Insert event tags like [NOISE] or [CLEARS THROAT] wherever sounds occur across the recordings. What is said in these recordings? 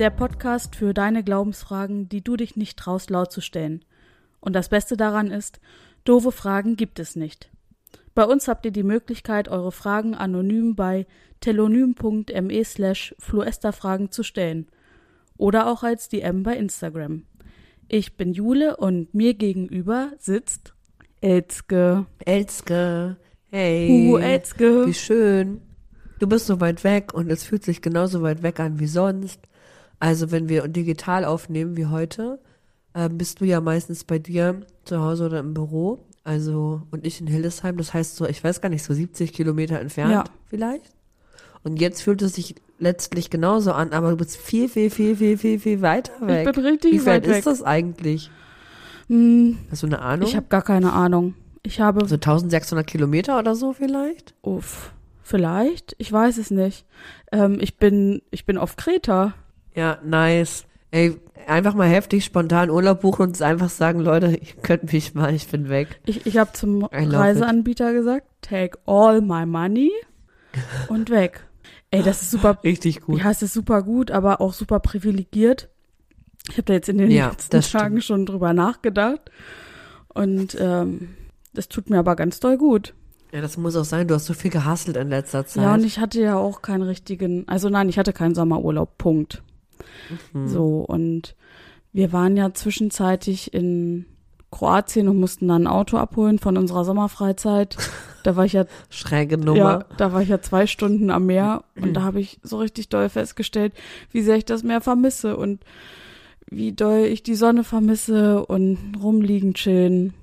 Der Podcast für deine Glaubensfragen, die du dich nicht traust laut zu stellen. Und das Beste daran ist, doofe Fragen gibt es nicht. Bei uns habt ihr die Möglichkeit, eure Fragen anonym bei telonym.me slash fluesterfragen zu stellen. Oder auch als DM bei Instagram. Ich bin Jule und mir gegenüber sitzt Elzke. Elzke, hey. Uh, Elzke. Wie schön. Du bist so weit weg und es fühlt sich genauso weit weg an wie sonst. Also wenn wir digital aufnehmen wie heute, äh, bist du ja meistens bei dir zu Hause oder im Büro. Also und ich in Hildesheim. Das heißt so, ich weiß gar nicht, so 70 Kilometer entfernt Ja. vielleicht. Und jetzt fühlt es sich letztlich genauso an, aber du bist viel, viel, viel, viel, viel, viel weiter weg. bin richtig Wie weit weit weg. ist das eigentlich? Hm, Hast du eine Ahnung? ich habe gar keine Ahnung. Ich habe so 1600 Kilometer oder so vielleicht? Uff, vielleicht? Ich weiß es nicht. Ähm, ich bin, ich bin auf Kreta. Ja, nice. Ey, einfach mal heftig spontan Urlaub buchen und einfach sagen, Leute, ihr könnt mich mal, ich bin weg. Ich, ich habe zum Reiseanbieter gesagt, take all my money [LAUGHS] und weg. Ey, das ist super. Richtig gut. Ja, es ist super gut, aber auch super privilegiert. Ich habe da jetzt in den Ja, letzten Tagen schon drüber nachgedacht. Und ähm, das tut mir aber ganz doll gut. Ja, das muss auch sein. Du hast so viel gehasselt in letzter Zeit. Ja, und ich hatte ja auch keinen richtigen, also nein, ich hatte keinen Sommerurlaub, Punkt. Mhm. So, und wir waren ja zwischenzeitlich in Kroatien und mussten dann ein Auto abholen von unserer Sommerfreizeit. Da war ich ja, [LAUGHS] Schräge Nummer. ja, da war ich ja zwei Stunden am Meer und da habe ich so richtig doll festgestellt, wie sehr ich das Meer vermisse und wie doll ich die Sonne vermisse und rumliegen, chillen.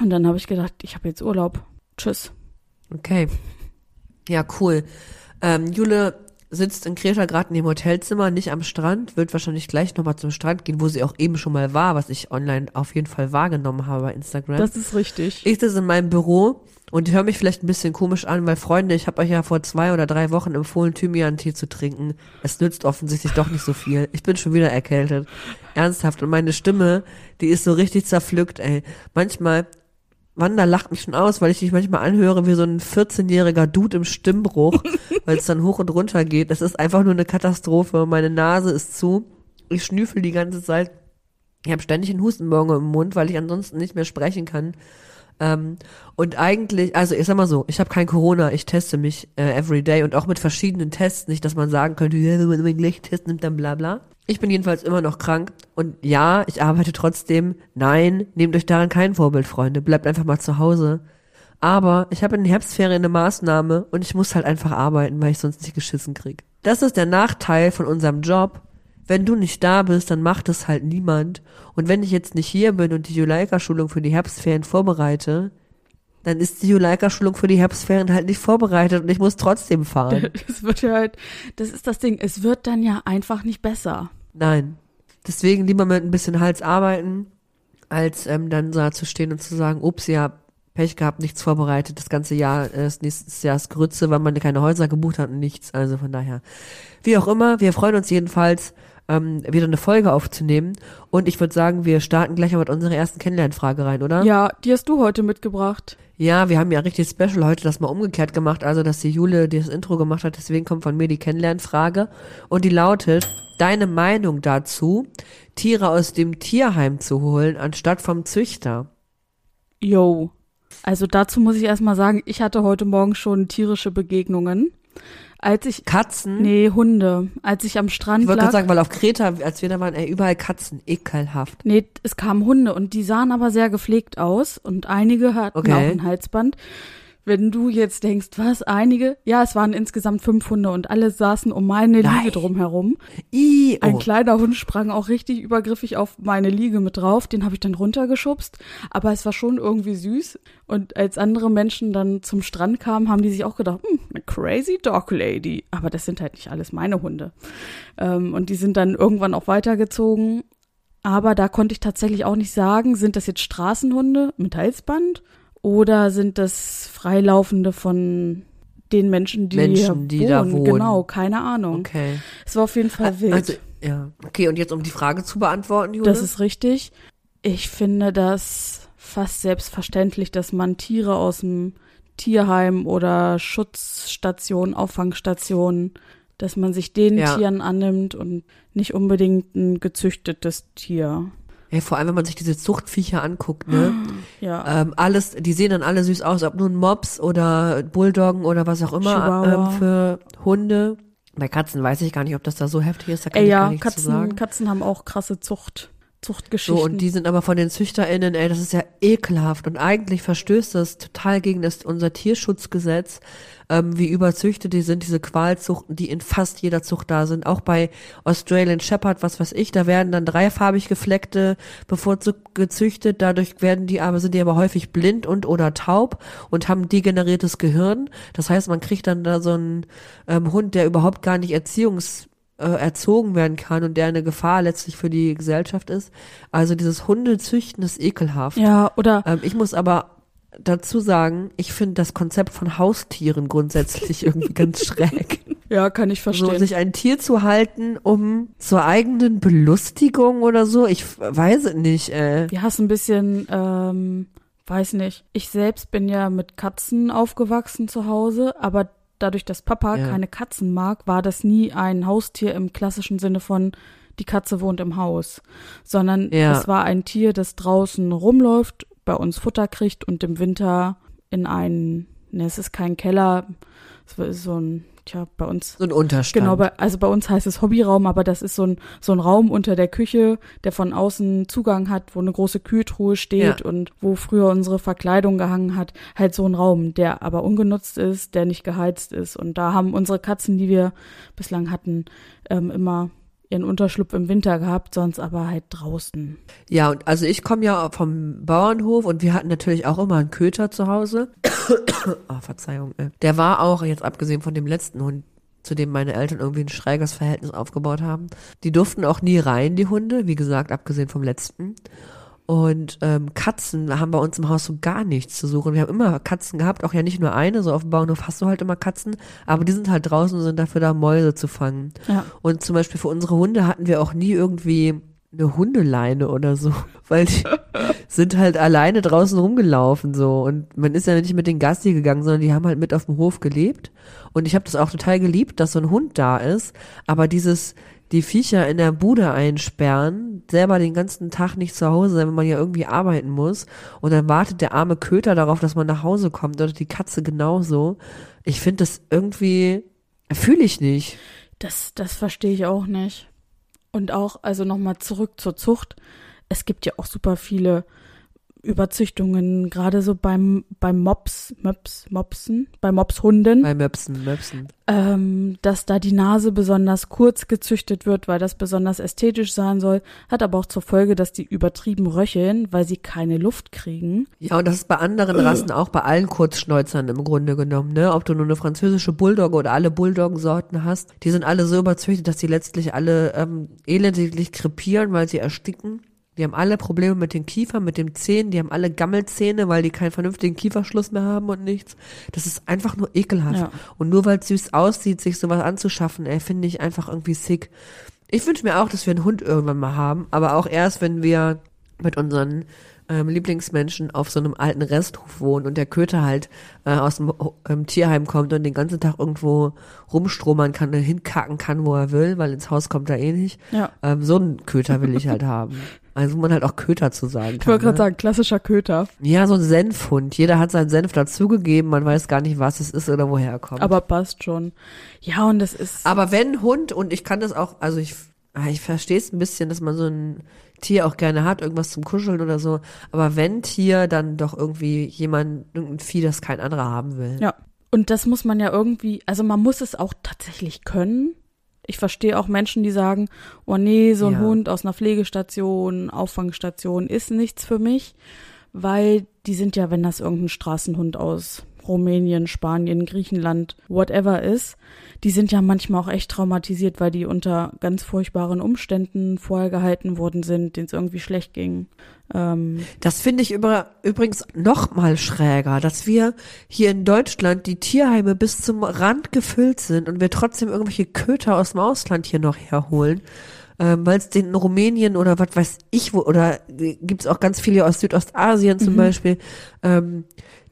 Und dann habe ich gedacht, ich habe jetzt Urlaub. Tschüss. Okay. Ja, cool. Ähm, Jule sitzt in Kreta gerade in dem Hotelzimmer, nicht am Strand, wird wahrscheinlich gleich nochmal zum Strand gehen, wo sie auch eben schon mal war, was ich online auf jeden Fall wahrgenommen habe bei Instagram. Das ist richtig. Ich sitze in meinem Büro und höre mich vielleicht ein bisschen komisch an, weil Freunde, ich habe euch ja vor zwei oder drei Wochen empfohlen, Thymian-Tee zu trinken. Es nützt offensichtlich doch nicht so viel. Ich bin schon wieder erkältet. Ernsthaft. Und meine Stimme, die ist so richtig zerpflückt, ey. Manchmal, Wanda lacht mich schon aus, weil ich dich manchmal anhöre wie so ein 14-jähriger Dude im Stimmbruch, [LAUGHS] weil es dann hoch und runter geht. Das ist einfach nur eine Katastrophe. Meine Nase ist zu. Ich schnüffel die ganze Zeit. Ich habe ständig einen Hustenbongo im Mund, weil ich ansonsten nicht mehr sprechen kann. Ähm, und eigentlich, also ich sag mal so, ich habe kein Corona, ich teste mich äh, every day und auch mit verschiedenen Tests, nicht, dass man sagen könnte, ja, wenn man den gleichen Test nimmt, dann bla bla. Ich bin jedenfalls immer noch krank und ja, ich arbeite trotzdem. Nein, nehmt euch daran kein Vorbild, Freunde. Bleibt einfach mal zu Hause. Aber ich habe in den Herbstferien eine Maßnahme und ich muss halt einfach arbeiten, weil ich sonst nicht geschissen krieg. Das ist der Nachteil von unserem Job. Wenn du nicht da bist, dann macht es halt niemand. Und wenn ich jetzt nicht hier bin und die Juleika-Schulung für die Herbstferien vorbereite, dann ist die Juleika-Schulung für die Herbstferien halt nicht vorbereitet und ich muss trotzdem fahren. [LAUGHS] Es wird ja halt, das ist das Ding, es wird dann ja einfach nicht besser. Nein. Deswegen lieber mit ein bisschen Hals arbeiten, als ähm, dann da zu stehen und zu sagen, ups, ja, Pech gehabt, nichts vorbereitet, das ganze Jahr, äh, das nächste Jahr ist Grütze, weil man keine Häuser gebucht hat und nichts. Also von daher. Wie auch immer, wir freuen uns jedenfalls, ähm, wieder eine Folge aufzunehmen. Und ich würde sagen, wir starten gleich mal mit unserer ersten Kennenlernfrage rein, oder? Ja, die hast du heute mitgebracht. Ja, wir haben ja richtig special heute das mal umgekehrt gemacht, also dass die Jule das Intro gemacht hat, deswegen kommt von mir die Kennenlernfrage und die lautet, deine Meinung dazu, Tiere aus dem Tierheim zu holen, anstatt vom Züchter? Yo. Also dazu muss ich erstmal sagen, ich hatte heute Morgen schon tierische Begegnungen. Als ich, Katzen? nee, Hunde. Als ich am Strand ich wollte lag. gerade sagen, weil auf Kreta, als wir da waren, ey, überall Katzen, ekelhaft. Nee, es kamen Hunde und die sahen aber sehr gepflegt aus und einige hatten Okay. auch ein Halsband. Wenn du jetzt denkst, was, einige? Ja, es waren insgesamt fünf Hunde und alle saßen um meine Nein. Liege drumherum. I, Ein oh. kleiner Hund sprang auch richtig übergriffig auf meine Liege mit drauf. Den habe ich dann runtergeschubst. Aber es war schon irgendwie süß. Und als andere Menschen dann zum Strand kamen, haben die sich auch gedacht, hm, eine crazy dog lady. Aber das sind halt nicht alles meine Hunde. Ähm, und die sind dann irgendwann auch weitergezogen. Aber da konnte ich tatsächlich auch nicht sagen, sind das jetzt Straßenhunde mit Halsband oder sind das Freilaufende von den Menschen, die Menschen, hier die wohnen? da wohnen. Genau, keine Ahnung. Okay. Es war auf jeden Fall wild. Also, ja. Okay, und jetzt um die Frage zu beantworten, Jule? Das ist richtig. Ich finde das fast selbstverständlich, dass man Tiere aus dem Tierheim oder Schutzstation, Auffangstationen dass man sich den Ja. Tieren annimmt und nicht unbedingt ein gezüchtetes Tier. Ey, vor allem, wenn man sich diese Zuchtviecher anguckt, ne? Ja. Ähm, alles, die sehen dann alle süß aus, ob nun Mops oder Bulldoggen oder was auch immer ähm, für Hunde. Bei Katzen weiß ich gar nicht, ob das da so heftig ist, da kann Ey, ich gar ja, nichts zu Katzen, sagen. Katzen haben auch krasse Zucht, Zuchtgeschichten. So, und die sind aber von den ZüchterInnen, ey, das ist ja ekelhaft. Und eigentlich verstößt das total gegen das, unser Tierschutzgesetz, ähm, wie überzüchtet die sind, diese Qualzuchten, die in fast jeder Zucht da sind. Auch bei Australian Shepherd, was weiß ich, da werden dann dreifarbig gefleckte bevorzugt gezüchtet. Dadurch werden die aber, sind die aber häufig blind und oder taub und haben degeneriertes Gehirn. Das heißt, man kriegt dann da so einen ähm, Hund, der überhaupt gar nicht erziehungs äh, erzogen werden kann und der eine Gefahr letztlich für die Gesellschaft ist. Also dieses Hundezüchten ist ekelhaft. ja, oder Ähm, ich muss aber dazu sagen, ich finde das Konzept von Haustieren grundsätzlich [LAUGHS] irgendwie ganz schräg. ja, kann ich So, verstehen. sich ein Tier zu halten, um zur eigenen Belustigung oder so, ich weiß es nicht, äh. Wir hast ein bisschen, ähm, weiß nicht. Ich selbst bin ja mit Katzen aufgewachsen zu Hause, aber dadurch, dass Papa Ja. keine Katzen mag, war das nie ein Haustier im klassischen Sinne von die Katze wohnt im Haus, sondern Ja. es war ein Tier, das draußen rumläuft, bei uns Futter kriegt und im Winter in einen, ne, es ist kein Keller, es ist so ein, tja, bei uns So ein Unterstand. Genau, bei, also bei uns heißt es Hobbyraum, aber das ist so ein, so ein Raum unter der Küche, der von außen Zugang hat, wo eine große Kühltruhe steht Ja. und wo früher unsere Verkleidung gehangen hat. Halt so ein Raum, der aber ungenutzt ist, der nicht geheizt ist. Und da haben unsere Katzen, die wir bislang hatten, ähm, immer ihren Unterschlupf im Winter gehabt, sonst aber halt draußen. Ja, und also ich komme ja vom Bauernhof und wir hatten natürlich auch immer einen Köter zu Hause. [COUGHS] oh, Verzeihung. äh. Der war auch, jetzt abgesehen von dem letzten Hund, zu dem meine Eltern irgendwie ein schräges Verhältnis aufgebaut haben. Die durften auch nie rein, die Hunde, wie gesagt, abgesehen vom letzten. Und ähm, Katzen haben bei uns im Haus so gar nichts zu suchen. Wir haben immer Katzen gehabt, auch ja nicht nur eine, so auf dem Bauernhof hast du halt immer Katzen, aber die sind halt draußen und sind dafür da, Mäuse zu fangen. Ja. Und zum Beispiel für unsere Hunde hatten wir auch nie irgendwie eine Hundeleine oder so, [LAUGHS] weil die sind halt alleine draußen rumgelaufen so und man ist ja nicht mit den Gassi gegangen, sondern die haben halt mit auf dem Hof gelebt und ich habe das auch total geliebt, dass so ein Hund da ist, aber dieses die Viecher in der Bude einsperren, selber den ganzen Tag nicht zu Hause sein, wenn man ja irgendwie arbeiten muss und dann wartet der arme Köter darauf, dass man nach Hause kommt oder die Katze genauso. Ich finde das irgendwie fühle ich nicht. Das, das verstehe ich auch nicht. Und auch, also nochmal zurück zur Zucht. Es gibt ja auch super viele Überzüchtungen, gerade so beim, beim Mops, Möps, Mopsen, bei Mopshunden, Bei Möpsen, Möpsen. ähm, dass da die Nase besonders kurz gezüchtet wird, weil das besonders ästhetisch sein soll, hat aber auch zur Folge, dass die übertrieben röcheln, weil sie keine Luft kriegen. Ja, und das ist bei anderen [CLEARS THROAT] Rassen auch bei allen Kurzschnäuzern im Grunde genommen, ne? Ob du nur eine französische Bulldogge oder alle Bulldoggensorten hast, die sind alle so überzüchtet, dass die letztlich alle ähm, elendiglich krepieren, weil sie ersticken. Die haben alle Probleme mit den Kiefern, mit den Zähnen, die haben alle Gammelzähne, weil die keinen vernünftigen Kieferschluss mehr haben und nichts. Das ist einfach nur ekelhaft. Ja. Und nur weil es süß aussieht, sich sowas anzuschaffen, ey, finde ich einfach irgendwie sick. Ich wünsche mir auch, dass wir einen Hund irgendwann mal haben, aber auch erst, wenn wir mit unseren ähm, Lieblingsmenschen auf so einem alten Resthof wohnen und der Köter halt äh, aus dem ähm, Tierheim kommt und den ganzen Tag irgendwo rumstromern kann und hinkacken kann, wo er will, weil ins Haus kommt er eh nicht. Ja. Ähm, so einen Köter will ich halt [LAUGHS] haben. Also man halt auch Köter zu sagen Ich kann. wollte gerade ne? sagen, klassischer Köter, Ja, so ein Senfhund. Jeder hat seinen Senf dazugegeben, man weiß gar nicht, was es ist oder woher er kommt. aber passt schon. Ja, und das ist, Aber wenn Hund, und ich kann das auch, also ich, ah, ich verstehe es ein bisschen, dass man so ein Tier auch gerne hat, irgendwas zum Kuscheln oder so. Aber wenn Tier, dann doch irgendwie jemand, irgendein Vieh, das kein anderer haben will. Ja. Und das muss man ja irgendwie, also man muss es auch tatsächlich können. Ich verstehe auch Menschen, die sagen, oh nee, so ein Ja. Hund aus einer Pflegestation, Auffangstation ist nichts für mich, weil die sind ja, wenn das irgendein Straßenhund aus Rumänien, Spanien, Griechenland, whatever ist, die sind ja manchmal auch echt traumatisiert, weil die unter ganz furchtbaren Umständen vorher gehalten worden sind, denen es irgendwie schlecht ging. Ähm, Das finde ich über, übrigens noch mal schräger, dass wir hier in Deutschland die Tierheime bis zum Rand gefüllt sind und wir trotzdem irgendwelche Köter aus dem Ausland hier noch herholen. Ähm, weil es den in Rumänien oder was weiß ich wo, oder äh, gibt's auch ganz viele aus Südostasien zum Beispiel, ähm,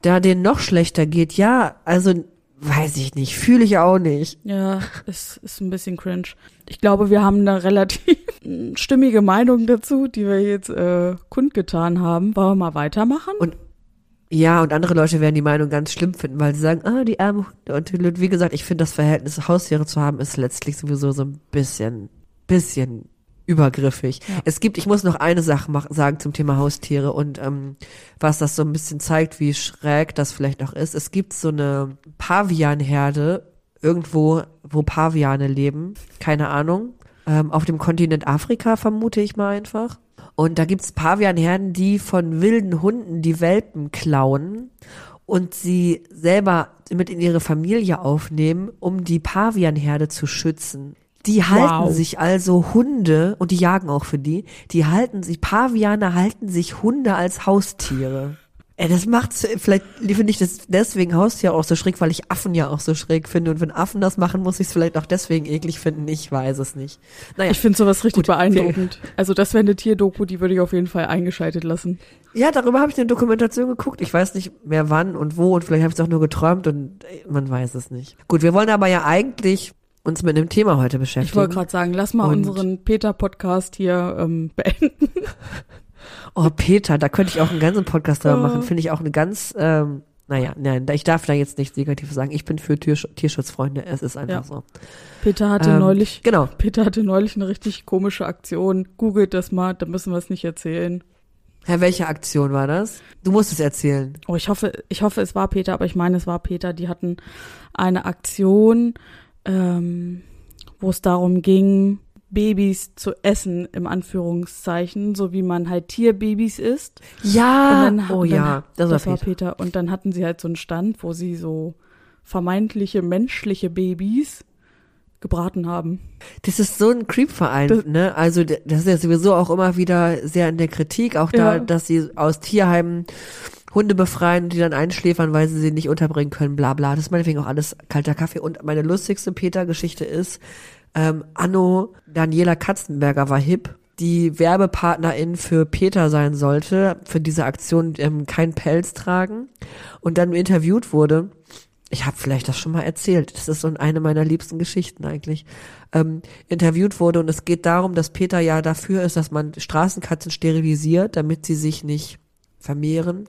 da denen noch schlechter geht. Ja, also weiß ich nicht, fühle ich auch nicht. Ja, ist, ist ein bisschen cringe. Ich glaube, wir haben eine relativ [LAUGHS] stimmige Meinung dazu, die wir jetzt äh, kundgetan haben. Wollen wir mal weitermachen? Und ja, und andere Leute werden die Meinung ganz schlimm finden, weil sie sagen, ah, die armen Hunde. Und wie gesagt, ich finde das Verhältnis, Haustiere zu haben, ist letztlich sowieso so ein bisschen, bisschen übergriffig. Ja. Es gibt, ich muss noch eine Sache mach, sagen zum Thema Haustiere und ähm, was das so ein bisschen zeigt, wie schräg das vielleicht auch ist. Es gibt so eine Pavianherde irgendwo, wo Paviane leben, keine Ahnung, ähm, auf dem Kontinent Afrika vermute ich mal einfach. Und da gibt's Pavianherden, die von wilden Hunden die Welpen klauen und sie selber mit in ihre Familie aufnehmen, um die Pavianherde zu schützen. Die halten Wow. sich also Hunde, und die jagen auch für die, die halten sich, Paviane halten sich Hunde als Haustiere. Ey, das macht's, vielleicht finde ich das deswegen Haustier auch so schräg, weil ich Affen ja auch so schräg finde. Und wenn Affen das machen, muss ich es vielleicht auch deswegen eklig finden. Ich weiß es nicht. Naja, ich finde sowas richtig Gut, beeindruckend. Also das wäre eine Tierdoku, die würde ich auf jeden Fall eingeschaltet lassen. Ja, darüber habe ich eine Dokumentation geguckt. Ich weiß nicht mehr wann und wo und vielleicht habe ich es auch nur geträumt und man weiß es nicht. Gut, wir wollen aber ja eigentlich uns mit einem Thema heute beschäftigen. Ich wollte gerade sagen, lass mal Und- unseren Peter-Podcast hier ähm, [LAUGHS] beenden. oh, Peter, da könnte ich auch einen ganzen Podcast drüber machen. Finde ich auch eine ganz, ähm, naja, nein, ich darf da jetzt nichts Negatives sagen. Ich bin für Tiersch Tierschutzfreunde. Es ist einfach Ja. so. Peter hatte Ähm, neulich, Genau. Peter hatte neulich eine richtig komische Aktion. Googelt das mal, da müssen wir es nicht erzählen. Herr, welche Aktion war das? Du musst es erzählen. Oh, ich hoffe, ich hoffe, es war Peter, aber ich meine, es war Peter. Die hatten eine Aktion, ähm, wo es darum ging, Babys zu essen, im Anführungszeichen, so wie man halt Tierbabys isst. Ja. Dann- oh dann- ja, das, Das war Peter. Peter. Und dann hatten sie halt so einen Stand, wo sie so vermeintliche menschliche Babys gebraten haben. Das ist so ein Creep-Verein, ne? Also das ist ja sowieso auch immer wieder sehr in der Kritik, auch da, Ja. dass sie aus Tierheimen Hunde befreien, die dann einschläfern, weil sie sie nicht unterbringen können, bla bla. Das ist meinetwegen auch alles kalter Kaffee. Und meine lustigste Peter-Geschichte ist, ähm, Anno Daniela Katzenberger war hip, die Werbepartnerin für Peter sein sollte, für diese Aktion ähm, kein Pelz tragen und dann interviewt wurde. Ich habe vielleicht das schon mal erzählt. Das ist so eine meiner liebsten Geschichten eigentlich. Ähm, interviewt wurde und es geht darum, dass Peter ja dafür ist, dass man Straßenkatzen sterilisiert, damit sie sich nicht vermehren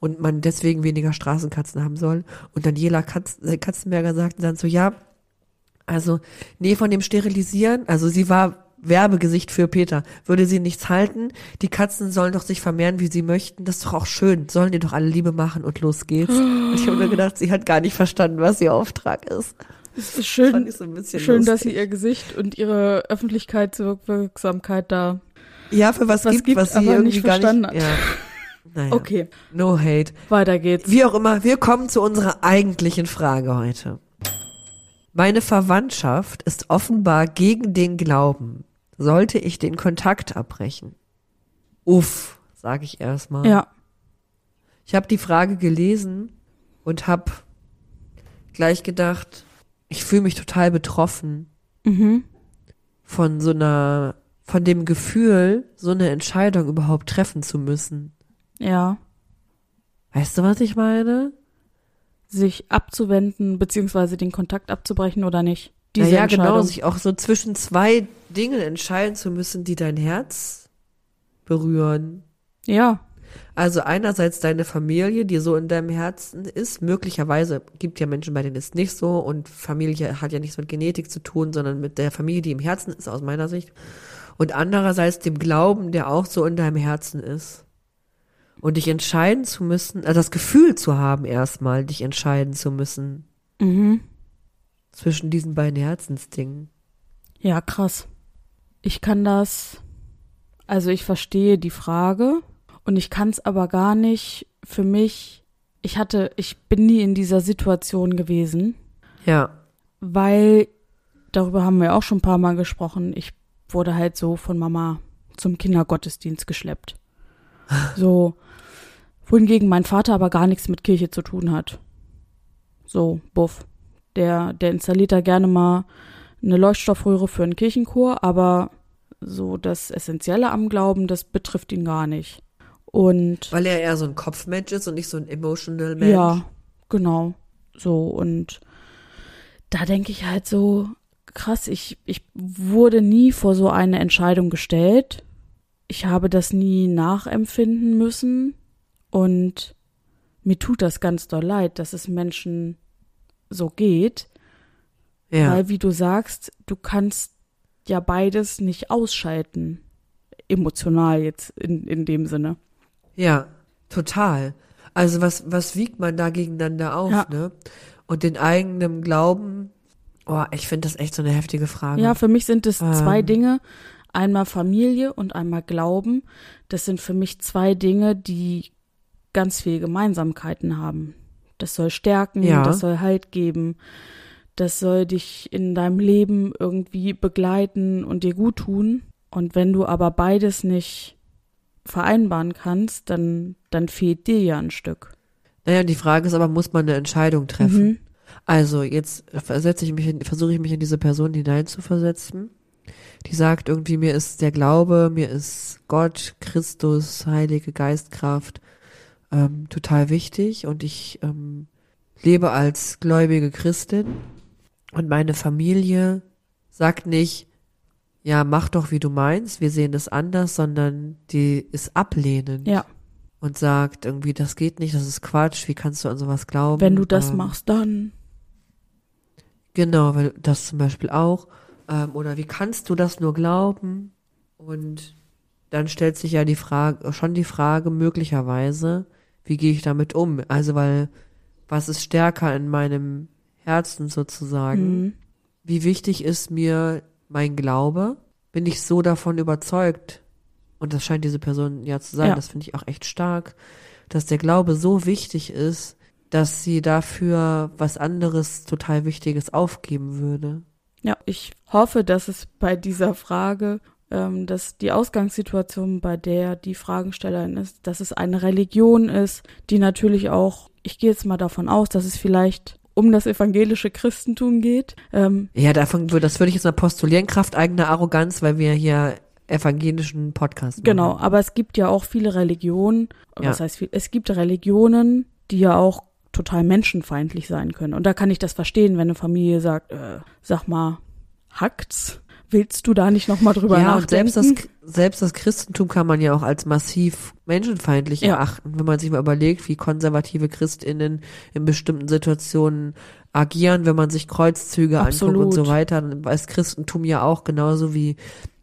und man deswegen weniger Straßenkatzen haben soll. Und Daniela Katz, äh, Katzenberger sagte dann so, ja, also, nee, von dem Sterilisieren, also sie war Werbegesicht für Peter, würde sie nichts halten, die Katzen sollen doch sich vermehren, wie sie möchten, das ist doch auch schön, sollen die doch alle Liebe machen und los geht's. Und [GASPS] ich habe mir gedacht, sie hat gar nicht verstanden, was ihr Auftrag ist. Es ist schön, ich so schön dass sie ihr Gesicht und ihre Öffentlichkeitswirksamkeit da. ja für was, was gibt, gibt, was sie irgendwie nicht gar verstanden nicht. Ja. [LAUGHS] Naja. Okay, No hate. weiter geht's. Wie auch immer, wir kommen zu unserer eigentlichen Frage heute. Meine Verwandtschaft ist offenbar gegen den Glauben. Sollte ich den Kontakt abbrechen? Uff, sage ich erstmal. Ja, Ich habe die Frage gelesen und habe gleich gedacht, ich fühle mich total betroffen mhm. von so einer, von dem Gefühl, so eine Entscheidung überhaupt treffen zu müssen. Ja. Weißt du, was ich meine? Sich abzuwenden, beziehungsweise den Kontakt abzubrechen oder nicht. Diese naja, Entscheidung. genau, sich auch so zwischen zwei Dingen entscheiden zu müssen, die dein Herz berühren. Ja, Also einerseits deine Familie, die so in deinem Herzen ist. Möglicherweise gibt ja Menschen, bei denen es nicht so und Familie hat ja nichts mit Genetik zu tun, sondern mit der Familie, die im Herzen ist, aus meiner Sicht. Und andererseits dem Glauben, der auch so in deinem Herzen ist. Und dich entscheiden zu müssen, also das Gefühl zu haben erstmal, dich entscheiden zu müssen mhm. zwischen diesen beiden Herzensdingen. Ja, krass. Ich kann das, also ich verstehe die Frage und ich kann es aber gar nicht für mich, ich hatte, ich bin nie in dieser Situation gewesen, Ja. weil, darüber haben wir auch schon ein paar Mal gesprochen, ich wurde halt so von Mama zum Kindergottesdienst geschleppt. So, wohingegen mein Vater aber gar nichts mit Kirche zu tun hat. So, buff. Der, der installiert da gerne mal eine Leuchtstoffröhre für einen Kirchenchor, aber so das Essentielle am Glauben, das betrifft ihn gar nicht. Und Weil er eher so ein Kopfmensch ist und nicht so ein emotional Mensch. ja, genau. So und da denke ich halt so, krass, ich, ich wurde nie vor so eine Entscheidung gestellt. Ich habe das nie nachempfinden müssen und mir tut das ganz doll leid, dass es Menschen so geht. Ja. Weil, wie du sagst, du kannst ja beides nicht ausschalten. Emotional jetzt in, in dem Sinne. Ja, total. Also was, was wiegt man da gegeneinander auf, Ja. ne? Und den eigenen Glauben, oh, ich finde das echt so eine heftige Frage. Ja, für mich sind es zwei Ähm. Dinge. Einmal Familie und einmal Glauben. Das sind für mich zwei Dinge, die ganz viele Gemeinsamkeiten haben. Das soll stärken, Ja. das soll Halt geben, das soll dich in deinem Leben irgendwie begleiten und dir gut tun. Und wenn du aber beides nicht vereinbaren kannst, dann, dann fehlt dir ja ein Stück. Naja, die Frage ist aber, muss man eine Entscheidung treffen? Mhm. Also jetzt versetze ich mich in, versuche ich mich in diese Person hineinzuversetzen. Die sagt irgendwie, mir ist der Glaube, mir ist Gott, Christus, Heilige Geistkraft ähm, total wichtig und ich ähm, lebe als gläubige Christin und meine Familie sagt nicht, ja, mach doch wie du meinst, wir sehen das anders, sondern die ist ablehnend Ja, und sagt irgendwie, das geht nicht, das ist Quatsch, wie kannst du an sowas glauben? wenn du das Ähm, machst, dann. Genau, weil das zum Beispiel auch. Ähm, oder wie kannst du das nur glauben? Und dann stellt sich ja die Frage, schon die Frage möglicherweise, wie gehe ich damit um? Also weil, was ist stärker in meinem Herzen sozusagen? Mhm. Wie wichtig ist mir mein Glaube? Bin ich so davon überzeugt? Und das scheint diese Person ja zu sein, Ja. das finde ich auch echt stark, dass der Glaube so wichtig ist, dass sie dafür was anderes total Wichtiges aufgeben würde. Ja, ich hoffe, dass es bei dieser Frage, ähm, dass die Ausgangssituation, bei der die Fragestellerin ist, dass es eine Religion ist, die natürlich auch, ich gehe jetzt mal davon aus, dass es vielleicht um das evangelische Christentum geht. Ähm, Ja, davon würde, das würde ich jetzt mal postulieren, Kraft eigener Arroganz, weil wir hier evangelischen Podcast machen. genau, aber es gibt ja auch viele Religionen, Ja. was heißt es gibt Religionen, die ja auch total menschenfeindlich sein können. Und da kann ich das verstehen, wenn eine Familie sagt, äh, sag mal, hackt's? Willst du da nicht nochmal drüber Ja, nachdenken? selbst das, selbst das Christentum kann man ja auch als massiv menschenfeindlich Ja. erachten, wenn man sich mal überlegt, wie konservative ChristInnen in bestimmten Situationen agieren, wenn man sich Kreuzzüge anguckt und Absolut. so weiter, dann weiß Christentum ja auch genauso wie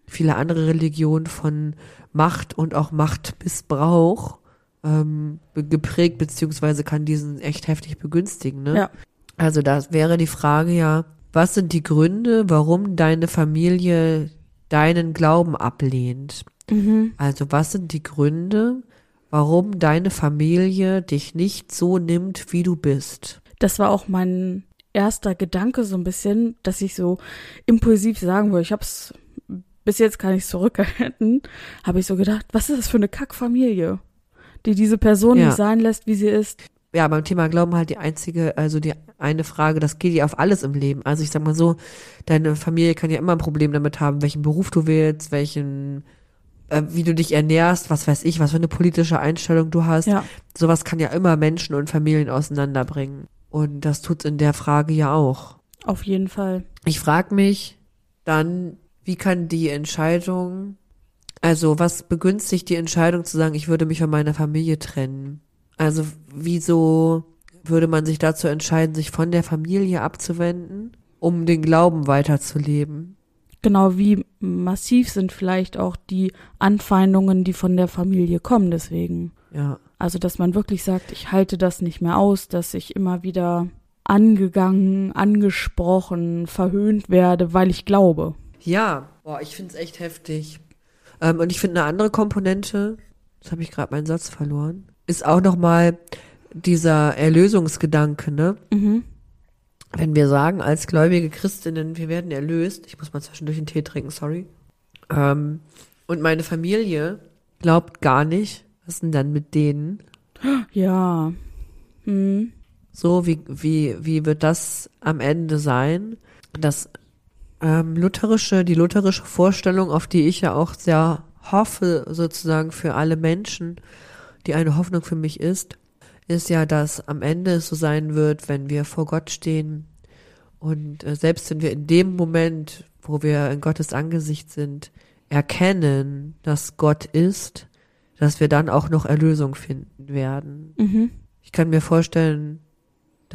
viele andere Religionen von Macht und auch Machtmissbrauch ähm, geprägt, beziehungsweise kann diesen echt heftig begünstigen. Ne? Ja. Also da wäre die Frage ja, was sind die Gründe, warum deine Familie deinen Glauben ablehnt? Mhm. Also was sind die Gründe, warum deine Familie dich nicht so nimmt, wie du bist? das war auch mein erster Gedanke so ein bisschen, dass ich so impulsiv sagen wollte. Ich habe es bis jetzt kann ich zurückhalten, habe ich so gedacht, was ist das für eine Kackfamilie, die diese Person Ja. nicht sein lässt, wie sie ist. Ja, beim Thema Glauben halt die einzige, also die eine Frage, das geht ja auf alles im Leben. Also ich sag mal so, deine Familie kann ja immer ein Problem damit haben, welchen Beruf du wählst, welchen, äh, wie du dich ernährst, was weiß ich, was für eine politische Einstellung du hast. Ja, Sowas kann ja immer Menschen und Familien auseinanderbringen. Und das tut's in der Frage ja auch. auf jeden Fall. Ich frage mich dann, wie kann die Entscheidung, also was begünstigt die Entscheidung zu sagen, ich würde mich von meiner Familie trennen? Also wieso würde man sich dazu entscheiden, sich von der Familie abzuwenden, um den Glauben weiterzuleben? Genau wie massiv sind vielleicht auch die Anfeindungen, die von der Familie kommen, deswegen. Ja, Also, dass man wirklich sagt, ich halte das nicht mehr aus, dass ich immer wieder angegangen, angesprochen, verhöhnt werde, weil ich glaube. ja, boah, ich find's echt heftig. Ähm, und ich finde eine andere Komponente, jetzt habe ich gerade meinen Satz verloren, ist auch noch mal dieser Erlösungsgedanke, ne? Mhm. wenn wir sagen, als gläubige Christinnen, wir werden erlöst, ich muss mal zwischendurch einen Tee trinken, sorry, ähm, und meine Familie glaubt gar nicht, was denn dann mit denen? Ja. Hm. So, wie, wie, wie wird das am Ende sein? Das ähm, lutherische, die lutherische Vorstellung, auf die ich ja auch sehr hoffe, sozusagen für alle Menschen, die eine Hoffnung für mich ist, ist ja, dass am Ende es so sein wird, wenn wir vor Gott stehen Und äh, selbst wenn wir in dem Moment, wo wir in Gottes Angesicht sind, erkennen, dass Gott ist, dass wir dann auch noch Erlösung finden werden. Mhm. Ich kann mir vorstellen,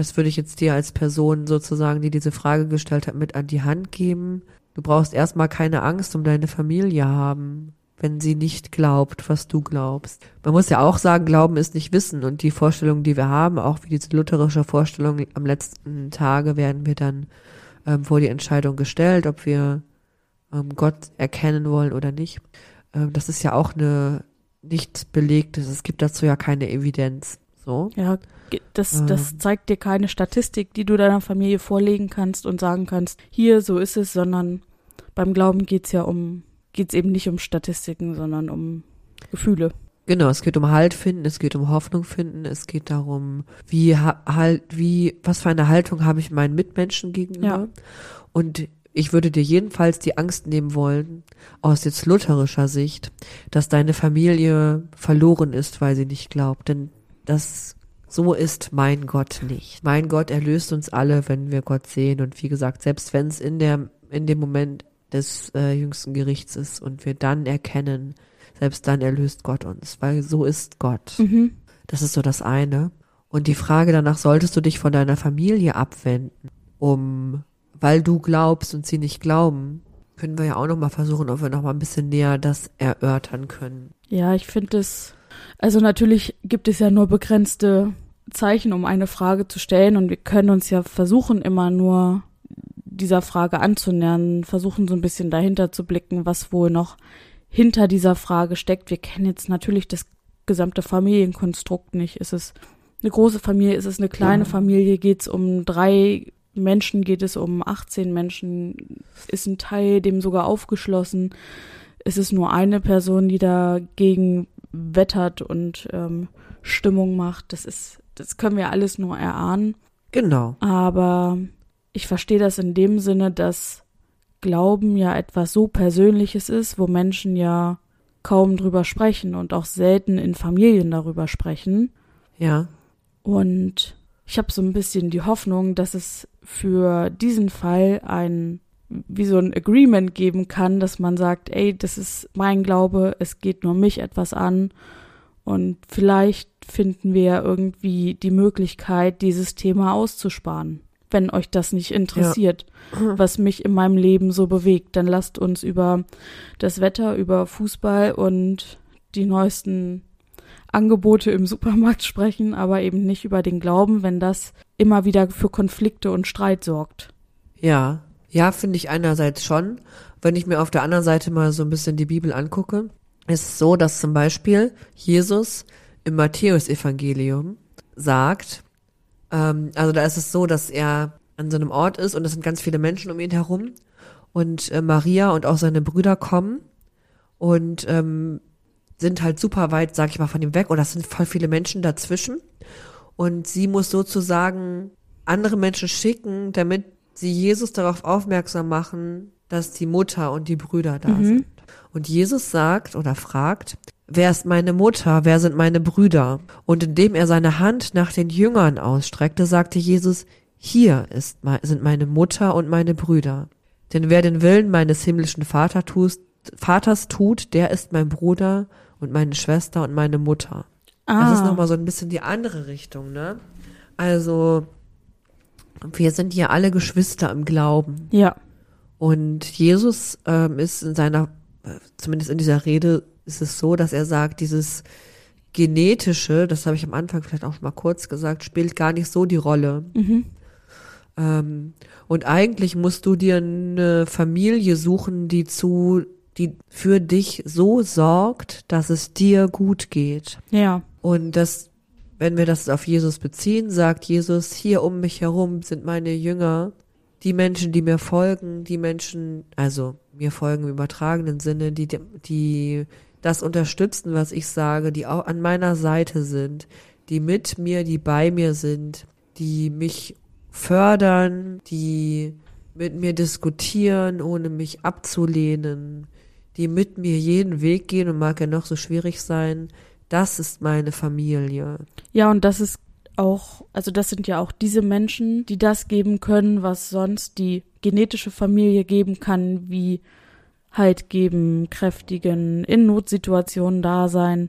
das würde ich jetzt dir als Person sozusagen, die diese Frage gestellt hat, mit an die Hand geben. Du brauchst erstmal keine Angst um deine Familie haben, wenn sie nicht glaubt, was du glaubst. Man muss ja auch sagen, Glauben ist nicht Wissen und die Vorstellung, die wir haben, auch wie diese lutherische Vorstellung am letzten Tage werden wir dann ähm, vor die Entscheidung gestellt, ob wir ähm, Gott erkennen wollen oder nicht. Ähm, das ist ja auch eine nicht belegtes, es gibt dazu ja keine Evidenz. So. Ja, das, das Ähm. zeigt dir keine Statistik, die du deiner Familie vorlegen kannst und sagen kannst, hier, so ist es, sondern beim Glauben geht's ja um, geht's eben nicht um Statistiken, sondern um Gefühle. Genau, es geht um Halt finden, es geht um Hoffnung finden, es geht darum, wie ha- halt, wie, was für eine Haltung habe ich meinen Mitmenschen gegenüber. Ja. Und ich würde dir jedenfalls die Angst nehmen wollen, aus jetzt lutherischer Sicht, dass deine Familie verloren ist, weil sie nicht glaubt. Denn das, so ist mein Gott nicht. Mein Gott erlöst uns alle, wenn wir Gott sehen. Und wie gesagt, selbst wenn es in der, in dem Moment des äh, jüngsten Gerichts ist und wir dann erkennen, selbst dann erlöst Gott uns, weil so ist Gott. Mhm. Das ist so das eine. Und die Frage danach, solltest du dich von deiner Familie abwenden, um, weil du glaubst und sie nicht glauben, können wir ja auch nochmal versuchen, ob wir nochmal ein bisschen näher das erörtern können. Ja, ich finde es, also natürlich gibt es ja nur begrenzte Zeichen, um eine Frage zu stellen und wir können uns ja versuchen, immer nur dieser Frage anzunähern, versuchen so ein bisschen dahinter zu blicken, was wohl noch hinter dieser Frage steckt. Wir kennen jetzt natürlich das gesamte Familienkonstrukt nicht. Ist es eine große Familie, ist es eine kleine Ja. Familie, geht es um drei Menschen, geht es um 18 Menschen, ist ein Teil dem sogar aufgeschlossen, ist es nur eine Person, die dagegen wettert und ähm, Stimmung macht. Das ist, das können wir alles nur erahnen. Genau. Aber ich verstehe das in dem Sinne, dass Glauben ja etwas so Persönliches ist, wo Menschen ja kaum drüber sprechen und auch selten in Familien darüber sprechen. Ja. Und ich habe so ein bisschen die Hoffnung, dass es für diesen Fall ein wie so ein Agreement geben kann, dass man sagt, ey, das ist mein Glaube, es geht nur mich etwas an und vielleicht finden wir ja irgendwie die Möglichkeit, dieses Thema auszusparen. Wenn euch das nicht interessiert, was mich in meinem Leben so bewegt, dann lasst uns über das Wetter, über Fußball und die neuesten Angebote im Supermarkt sprechen, aber eben nicht über den Glauben, wenn das immer wieder für Konflikte und Streit sorgt. Ja. Ja, finde ich einerseits schon. Wenn ich mir auf der anderen Seite mal so ein bisschen die Bibel angucke, ist es so, dass zum Beispiel Jesus im Matthäusevangelium sagt, ähm, also da ist es so, dass er an so einem Ort ist und es sind ganz viele Menschen um ihn herum und äh, Maria und auch seine Brüder kommen und ähm, sind halt super weit, sag ich mal, von ihm weg oder es sind voll viele Menschen dazwischen und sie muss sozusagen andere Menschen schicken, damit sie Jesus darauf aufmerksam machen, dass die Mutter und die Brüder da Mhm. sind. Und Jesus sagt oder fragt, wer ist meine Mutter, wer sind meine Brüder? Und indem er seine Hand nach den Jüngern ausstreckte, sagte Jesus, hier ist, sind meine Mutter und meine Brüder. Denn wer den Willen meines himmlischen Vater tust, Vaters tut, der ist mein Bruder und meine Schwester und meine Mutter. Das ist Ah, nochmal so ein bisschen die andere Richtung, ne? Also, wir sind hier alle Geschwister im Glauben. ja, Und Jesus ähm, ist in seiner, äh, zumindest in dieser Rede, ist es so, dass er sagt, dieses Genetische, das habe ich am Anfang vielleicht auch schon mal kurz gesagt, spielt gar nicht so die Rolle. mhm. Ähm, und eigentlich musst du dir eine Familie suchen, die zu, die für dich so sorgt, dass es dir gut geht. ja, Und das, wenn wir das auf Jesus beziehen, sagt Jesus, hier um mich herum sind meine Jünger, die Menschen, die mir folgen, die Menschen, also mir folgen im übertragenen Sinne, die, die das unterstützen, was ich sage, die auch an meiner Seite sind, die mit mir, die bei mir sind, die mich fördern, die mit mir diskutieren, ohne mich abzulehnen, die mit mir jeden Weg gehen und mag er noch so schwierig sein, das ist meine Familie. ja, und das ist auch, also das sind ja auch diese Menschen, die das geben können, was sonst die genetische Familie geben kann, wie Halt geben, kräftigen, in Notsituationen da sein.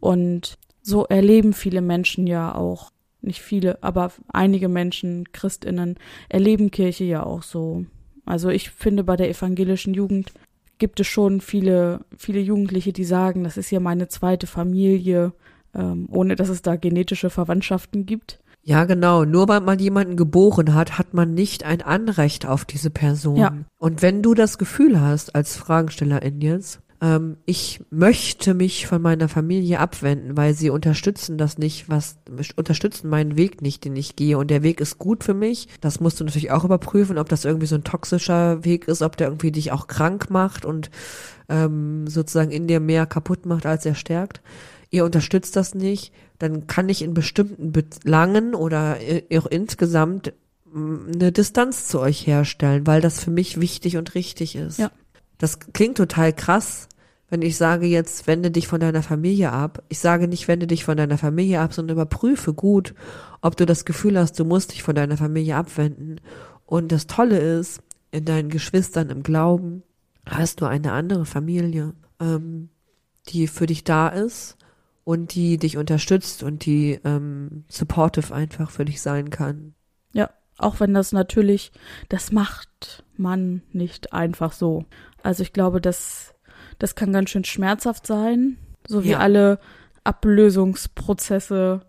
Und so erleben viele Menschen ja auch, nicht viele, aber einige Menschen, Christinnen, erleben Kirche ja auch so. Also ich finde, bei der evangelischen Jugend gibt es schon viele, viele Jugendliche, die sagen, das ist ja meine zweite Familie, ähm, ohne dass es da genetische Verwandtschaften gibt. Ja, genau. Nur weil man jemanden geboren hat, hat man nicht ein Anrecht auf diese Person. Ja. Und wenn du das Gefühl hast, als Fragestellerin jetzt, ähm, ich möchte mich von meiner Familie abwenden, weil sie unterstützen das nicht, was unterstützen meinen Weg nicht, den ich gehe und der Weg ist gut für mich. Das musst du natürlich auch überprüfen, ob das irgendwie so ein toxischer Weg ist, ob der irgendwie dich auch krank macht und ähm, sozusagen in dir mehr kaputt macht, als er stärkt. Ihr unterstützt das nicht, dann kann ich in bestimmten Belangen oder auch insgesamt mm, eine Distanz zu euch herstellen, weil das für mich wichtig und richtig ist. Ja. Das klingt total krass, wenn ich sage jetzt, wende dich von deiner Familie ab. Ich sage nicht, wende dich von deiner Familie ab, sondern überprüfe gut, ob du das Gefühl hast, du musst dich von deiner Familie abwenden. Und das Tolle ist, in deinen Geschwistern im Glauben hast du eine andere Familie, ähm, die für dich da ist und die dich unterstützt und die ähm, supportive einfach für dich sein kann. Ja, auch wenn das natürlich, das macht man nicht einfach so. Also ich glaube, das, das kann ganz schön schmerzhaft sein, so wie Ja. alle Ablösungsprozesse,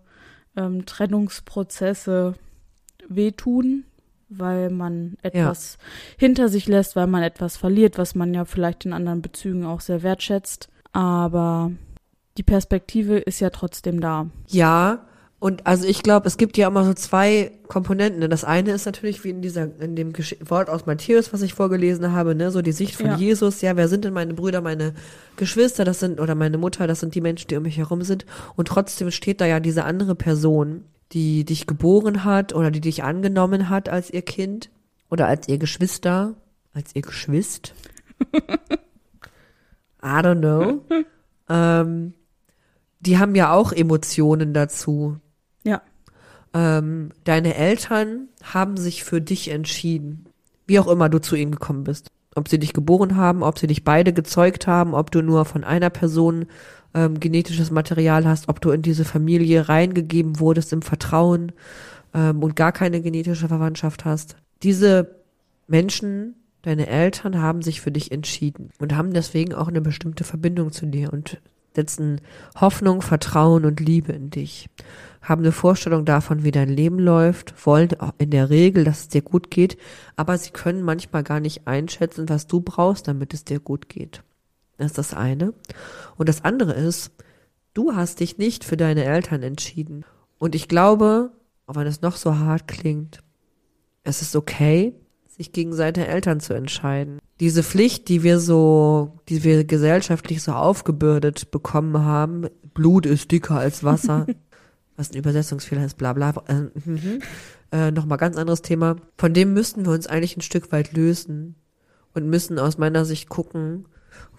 ähm, Trennungsprozesse wehtun, weil man etwas hinter sich lässt, weil man etwas verliert, was man ja vielleicht in anderen Bezügen auch sehr wertschätzt. Aber die Perspektive ist ja trotzdem da. Ja, und also ich glaube, es gibt ja immer so zwei Komponenten. ne? Das eine ist natürlich wie in dieser, in dem Gesch Wort aus Matthäus, was ich vorgelesen habe, ne, so die Sicht von Ja. Jesus. Ja, wer sind denn meine Brüder, meine Geschwister, das sind, oder meine Mutter, das sind die Menschen, die um mich herum sind. Und trotzdem steht da ja diese andere Person, die dich geboren hat oder die dich angenommen hat als ihr Kind oder als ihr Geschwister, als ihr Geschwist. [LAUGHS] I don't know. ähm, die haben ja auch Emotionen dazu. Ja, Ähm, deine Eltern haben sich für dich entschieden. Wie auch immer du zu ihnen gekommen bist. Ob sie dich geboren haben, ob sie dich beide gezeugt haben, ob du nur von einer Person ähm, genetisches Material hast, ob du in diese Familie reingegeben wurdest im Vertrauen ähm, und gar keine genetische Verwandtschaft hast. Diese Menschen, deine Eltern, haben sich für dich entschieden und haben deswegen auch eine bestimmte Verbindung zu dir und setzen Hoffnung, Vertrauen und Liebe in dich haben eine Vorstellung davon, wie dein Leben läuft, wollen in der Regel, dass es dir gut geht, aber sie können manchmal gar nicht einschätzen, was du brauchst, damit es dir gut geht. Das ist das eine. Und das andere ist, du hast dich nicht für deine Eltern entschieden. Und ich glaube, auch wenn es noch so hart klingt, es ist okay, sich gegen seine Eltern zu entscheiden. Diese Pflicht, die wir so, die wir gesellschaftlich so aufgebürdet bekommen haben, Blut ist dicker als Wasser, [LAUGHS] was ein Übersetzungsfehler ist, bla bla. Äh, mhm. äh, Nochmal ganz anderes Thema. Von dem müssten wir uns eigentlich ein Stück weit lösen und müssen aus meiner Sicht gucken,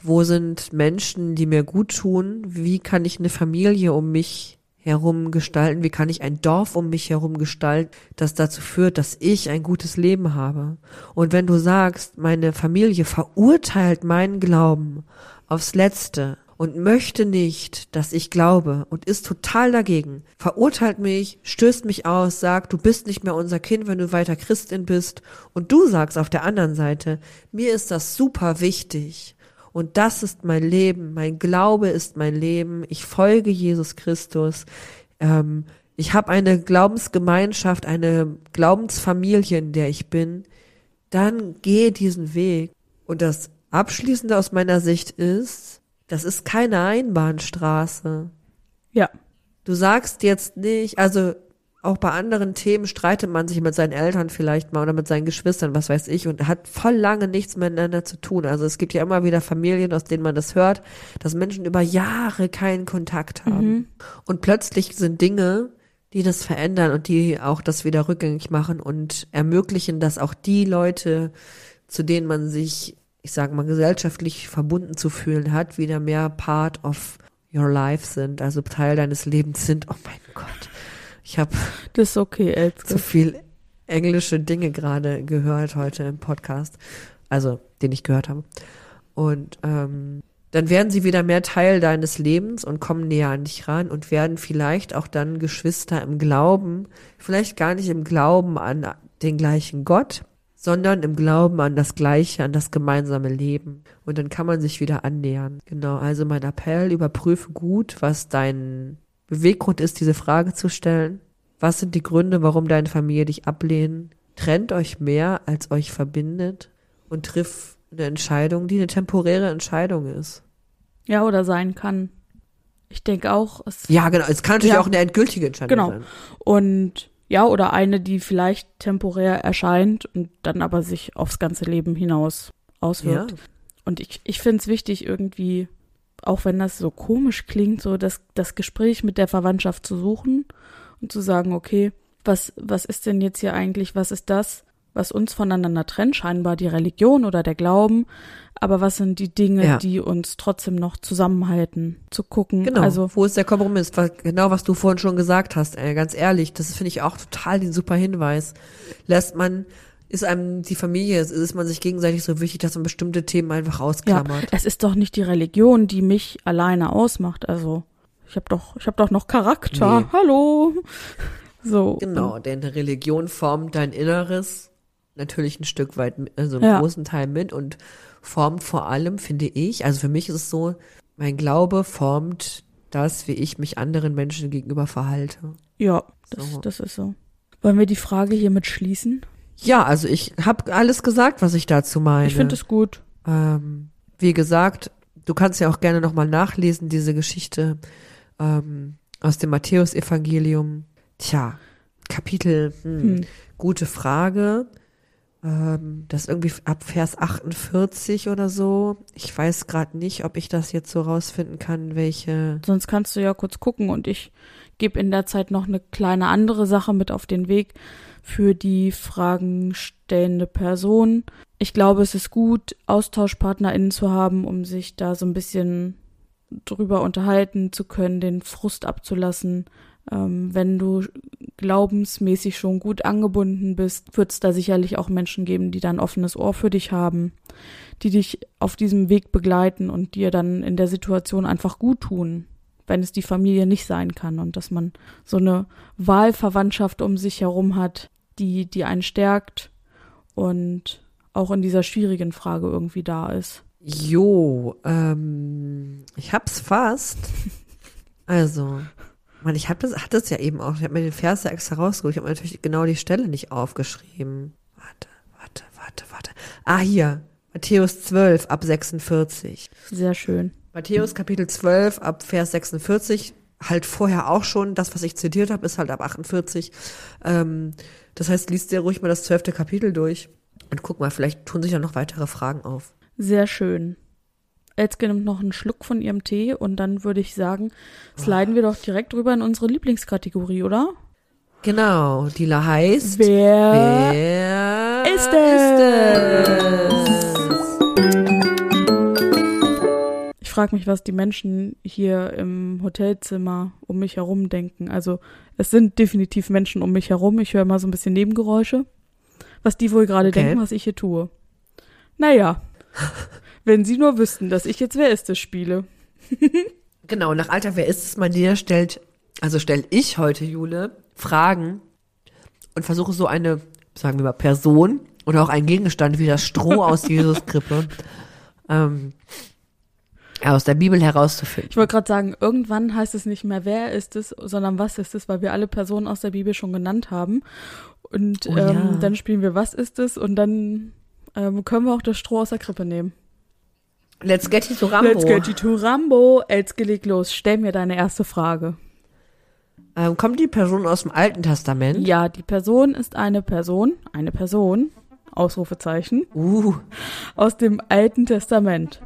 wo sind Menschen, die mir gut tun, wie kann ich eine Familie um mich herum gestalten, wie kann ich ein Dorf um mich herum gestalten, das dazu führt, dass ich ein gutes Leben habe. Und wenn du sagst, meine Familie verurteilt meinen Glauben aufs Letzte und möchte nicht, dass ich glaube und ist total dagegen, verurteilt mich, stößt mich aus, sagt, du bist nicht mehr unser Kind, wenn du weiter Christin bist und du sagst auf der anderen Seite, mir ist das super wichtig und das ist mein Leben, mein Glaube ist mein Leben, ich folge Jesus Christus, ähm, ich habe eine Glaubensgemeinschaft, eine Glaubensfamilie, in der ich bin, dann gehe diesen Weg. Und das Abschließende aus meiner Sicht ist, das ist keine Einbahnstraße. ja, Du sagst jetzt nicht, also auch bei anderen Themen streitet man sich mit seinen Eltern vielleicht mal oder mit seinen Geschwistern, was weiß ich, und hat voll lange nichts miteinander zu tun. Also es gibt ja immer wieder Familien, aus denen man das hört, dass Menschen über Jahre keinen Kontakt haben. Und plötzlich sind Dinge, die das verändern und die auch das wieder rückgängig machen und ermöglichen, dass auch die Leute, zu denen man sich, ich sage mal, gesellschaftlich verbunden zu fühlen hat, wieder mehr Part of your life sind, also Teil deines Lebens sind. Oh mein Gott. Ich habe [LAUGHS] Das ist okay, Elske. zu viel englische Dinge gerade gehört heute im Podcast, also den ich gehört habe. Und ähm, dann werden sie wieder mehr Teil deines Lebens und kommen näher an dich ran und werden vielleicht auch dann Geschwister im Glauben, vielleicht gar nicht im Glauben an den gleichen Gott, sondern im Glauben an das Gleiche, an das gemeinsame Leben. Und dann kann man sich wieder annähern. Genau, also mein Appell, überprüfe gut, was dein Beweggrund ist, diese Frage zu stellen. Was sind die Gründe, warum deine Familie dich ablehnt? Trennt euch mehr, als euch verbindet und triff eine Entscheidung, die eine temporäre Entscheidung ist. Ja, oder sein kann. Ich denke auch, es Ja, genau. Es kann natürlich Ja. auch eine endgültige Entscheidung Genau. sein. Und ja, oder eine, die vielleicht temporär erscheint und dann aber sich aufs ganze Leben hinaus auswirkt. Ja. Und ich, ich finde es wichtig, irgendwie, auch wenn das so komisch klingt, so das, das Gespräch mit der Verwandtschaft zu suchen und zu sagen, okay, was, was ist denn jetzt hier eigentlich, was ist das, was uns voneinander trennt, scheinbar die Religion oder der Glauben, aber was sind die Dinge, Ja. die uns trotzdem noch zusammenhalten, zu gucken. Genau. Also, Wo ist der Kompromiss? Was, genau, was du vorhin schon gesagt hast, ey, ganz ehrlich, das finde ich auch total den super Hinweis. Lässt man, ist einem die Familie, ist, man sich gegenseitig so wichtig, dass man bestimmte Themen einfach ja, ausklammert. es ist doch nicht die Religion, die mich alleine ausmacht. Also, ich habe doch, ich habe doch noch Charakter. Nee. Hallo. So. Genau, denn Religion formt dein Inneres natürlich ein Stück weit, also einen Ja. großen Teil mit und formt vor allem, finde ich, also für mich ist es so, mein Glaube formt das, wie ich mich anderen Menschen gegenüber verhalte. Ja, das, So. das ist so. Wollen wir die Frage hiermit schließen? Ja, also ich habe alles gesagt, was ich dazu meine. Ich finde es gut. Ähm, wie gesagt, du kannst ja auch gerne nochmal nachlesen, diese Geschichte ähm, aus dem Matthäusevangelium. Tja, Kapitel, hm, Hm. gute Frage. Ähm, das irgendwie ab Vers 48 oder so. Ich weiß gerade nicht, ob ich das jetzt so rausfinden kann, welche. Sonst kannst du ja kurz gucken und ich gebe in der Zeit noch eine kleine andere Sache mit auf den Weg für die Fragen stellende Person. Ich glaube, es ist gut, AustauschpartnerInnen zu haben, um sich da so ein bisschen drüber unterhalten zu können, den Frust abzulassen. Ähm, wenn du glaubensmäßig schon gut angebunden bist, wird es da sicherlich auch Menschen geben, die dann offenes Ohr für dich haben, die dich auf diesem Weg begleiten und dir dann in der Situation einfach gut tun, wenn es die Familie nicht sein kann und dass man so eine Wahlverwandtschaft um sich herum hat, die, die einen stärkt und auch in dieser schwierigen Frage irgendwie da ist. Jo, ähm, ich hab's fast. [LAUGHS] Also, man, ich hab das, hatte es ja eben auch. Ich habe mir den Vers ja extra rausgeholt. Ich habe natürlich genau die Stelle nicht aufgeschrieben. Warte, warte, warte, warte. Ah, hier. Matthäus 12 ab 46. Sehr schön. Matthäus Kapitel 12 ab Vers 46. Halt vorher auch schon. Das, was ich zitiert habe, ist halt ab 48. Ähm, das heißt, liest dir ruhig mal das zwölfte Kapitel durch. Und guck mal, vielleicht tun sich ja noch weitere Fragen auf. Sehr schön. Elske nimmt noch einen Schluck von ihrem Tee und dann würde ich sagen, sliden wir doch direkt rüber in unsere Lieblingskategorie, oder? Genau, die heißt. Wer Wer ist Ich frage mich, was die Menschen hier im Hotelzimmer um mich herum denken. Also es sind definitiv Menschen um mich herum. Ich höre mal so ein bisschen Nebengeräusche. Was die wohl gerade Okay. denken, was ich hier tue. Naja, [LAUGHS] wenn sie nur wüssten, dass ich jetzt Wer ist es spiele. [LAUGHS] Genau, nach Alter, wer ist es? Lehrer stellt, also stelle ich heute, Jule, Fragen und versuche so eine, sagen wir mal, Person oder auch einen Gegenstand wie das Stroh aus [LAUGHS] Jesus Krippe ähm, aus der Bibel herauszufinden. Ich wollte gerade sagen, irgendwann heißt es nicht mehr, wer ist es, sondern was ist es, weil wir alle Personen aus der Bibel schon genannt haben. Und Oh ähm, ja. dann spielen wir, was ist es, und dann ähm, können wir auch das Stroh aus der Krippe nehmen. Let's get it to Rambo. Let's get you to Rambo. Elske, leg los. Stell mir deine erste Frage. Ähm, kommt die Person aus dem Alten Testament? Ja, die Person ist eine Person, eine Person, Ausrufezeichen, Uh, aus dem Alten Testament.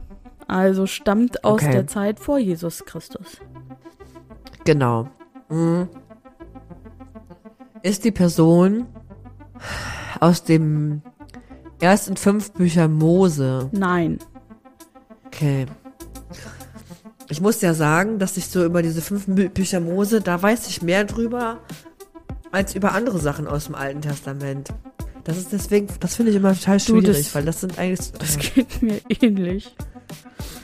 Also stammt aus Okay. der Zeit vor Jesus Christus. genau. Mhm. Ist die Person aus dem ersten fünf Bücher Mose? Nein. Okay. Ich muss ja sagen, dass ich so über diese fünf Bü- Bücher Mose, da weiß ich mehr drüber als über andere Sachen aus dem Alten Testament. Das ist deswegen, das finde ich immer total Du, schwierig, das- weil das sind eigentlich. Das geht mir ähnlich.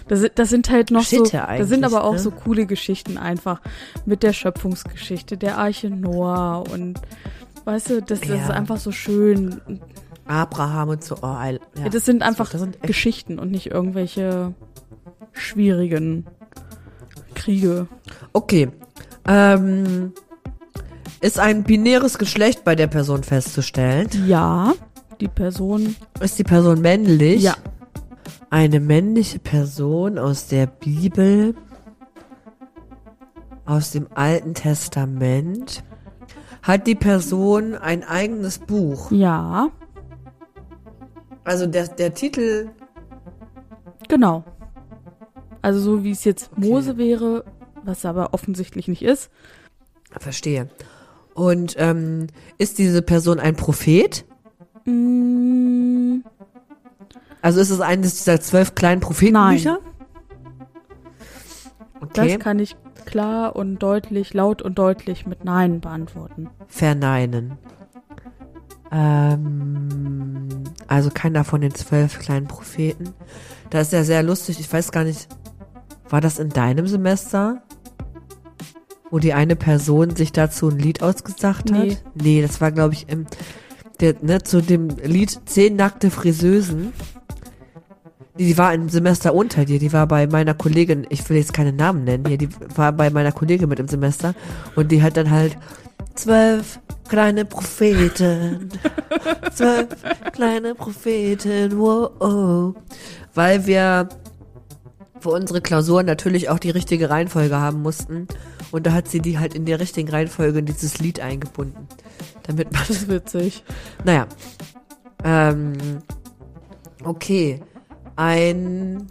Das, sind- das sind halt noch Shit so, ja das sind aber auch ne? so coole Geschichten einfach mit der Schöpfungsgeschichte, der Arche Noah und weißt du, das, das Ja. ist einfach so schön. Abraham und so. Oh, ja. das sind einfach das sind Geschichten und nicht irgendwelche schwierigen Kriege. Okay. Ähm, ist ein binäres Geschlecht bei der Person festzustellen? Ja, die Person, Ist die Person männlich? ja, Eine männliche Person aus der Bibel, aus dem Alten Testament. Hat die Person ein eigenes Buch? ja, Also der, der Titel. genau. Also so wie es jetzt Okay. Mose wäre, was aber offensichtlich nicht ist. Verstehe. Und ähm, ist diese Person ein Prophet? Mm, Also ist es eines dieser zwölf kleinen Prophetenbücher? Das Okay. kann ich klar und deutlich, laut und deutlich mit Nein beantworten. Verneinen. Ähm, also keiner von den zwölf kleinen Propheten. Das ist ja sehr lustig. Ich weiß gar nicht, war das in deinem Semester? Wo die eine Person sich dazu ein Lied ausgesagt hat? Nee. Nee, das war, glaube ich, im, der, ne, zu dem Lied Zehn nackte Friseusen. Die, war im Semester unter dir, die war bei meiner Kollegin, ich will jetzt keine Namen nennen hier, die war bei meiner Kollegin mit im Semester und die hat dann halt zwölf kleine Propheten, [LAUGHS] zwölf kleine Propheten, wow, oh. weil wir für unsere Klausuren natürlich auch die richtige Reihenfolge haben mussten und da hat sie die halt in der richtigen Reihenfolge in dieses Lied eingebunden, damit man Das ist witzig. naja. Ähm, okay. Ein.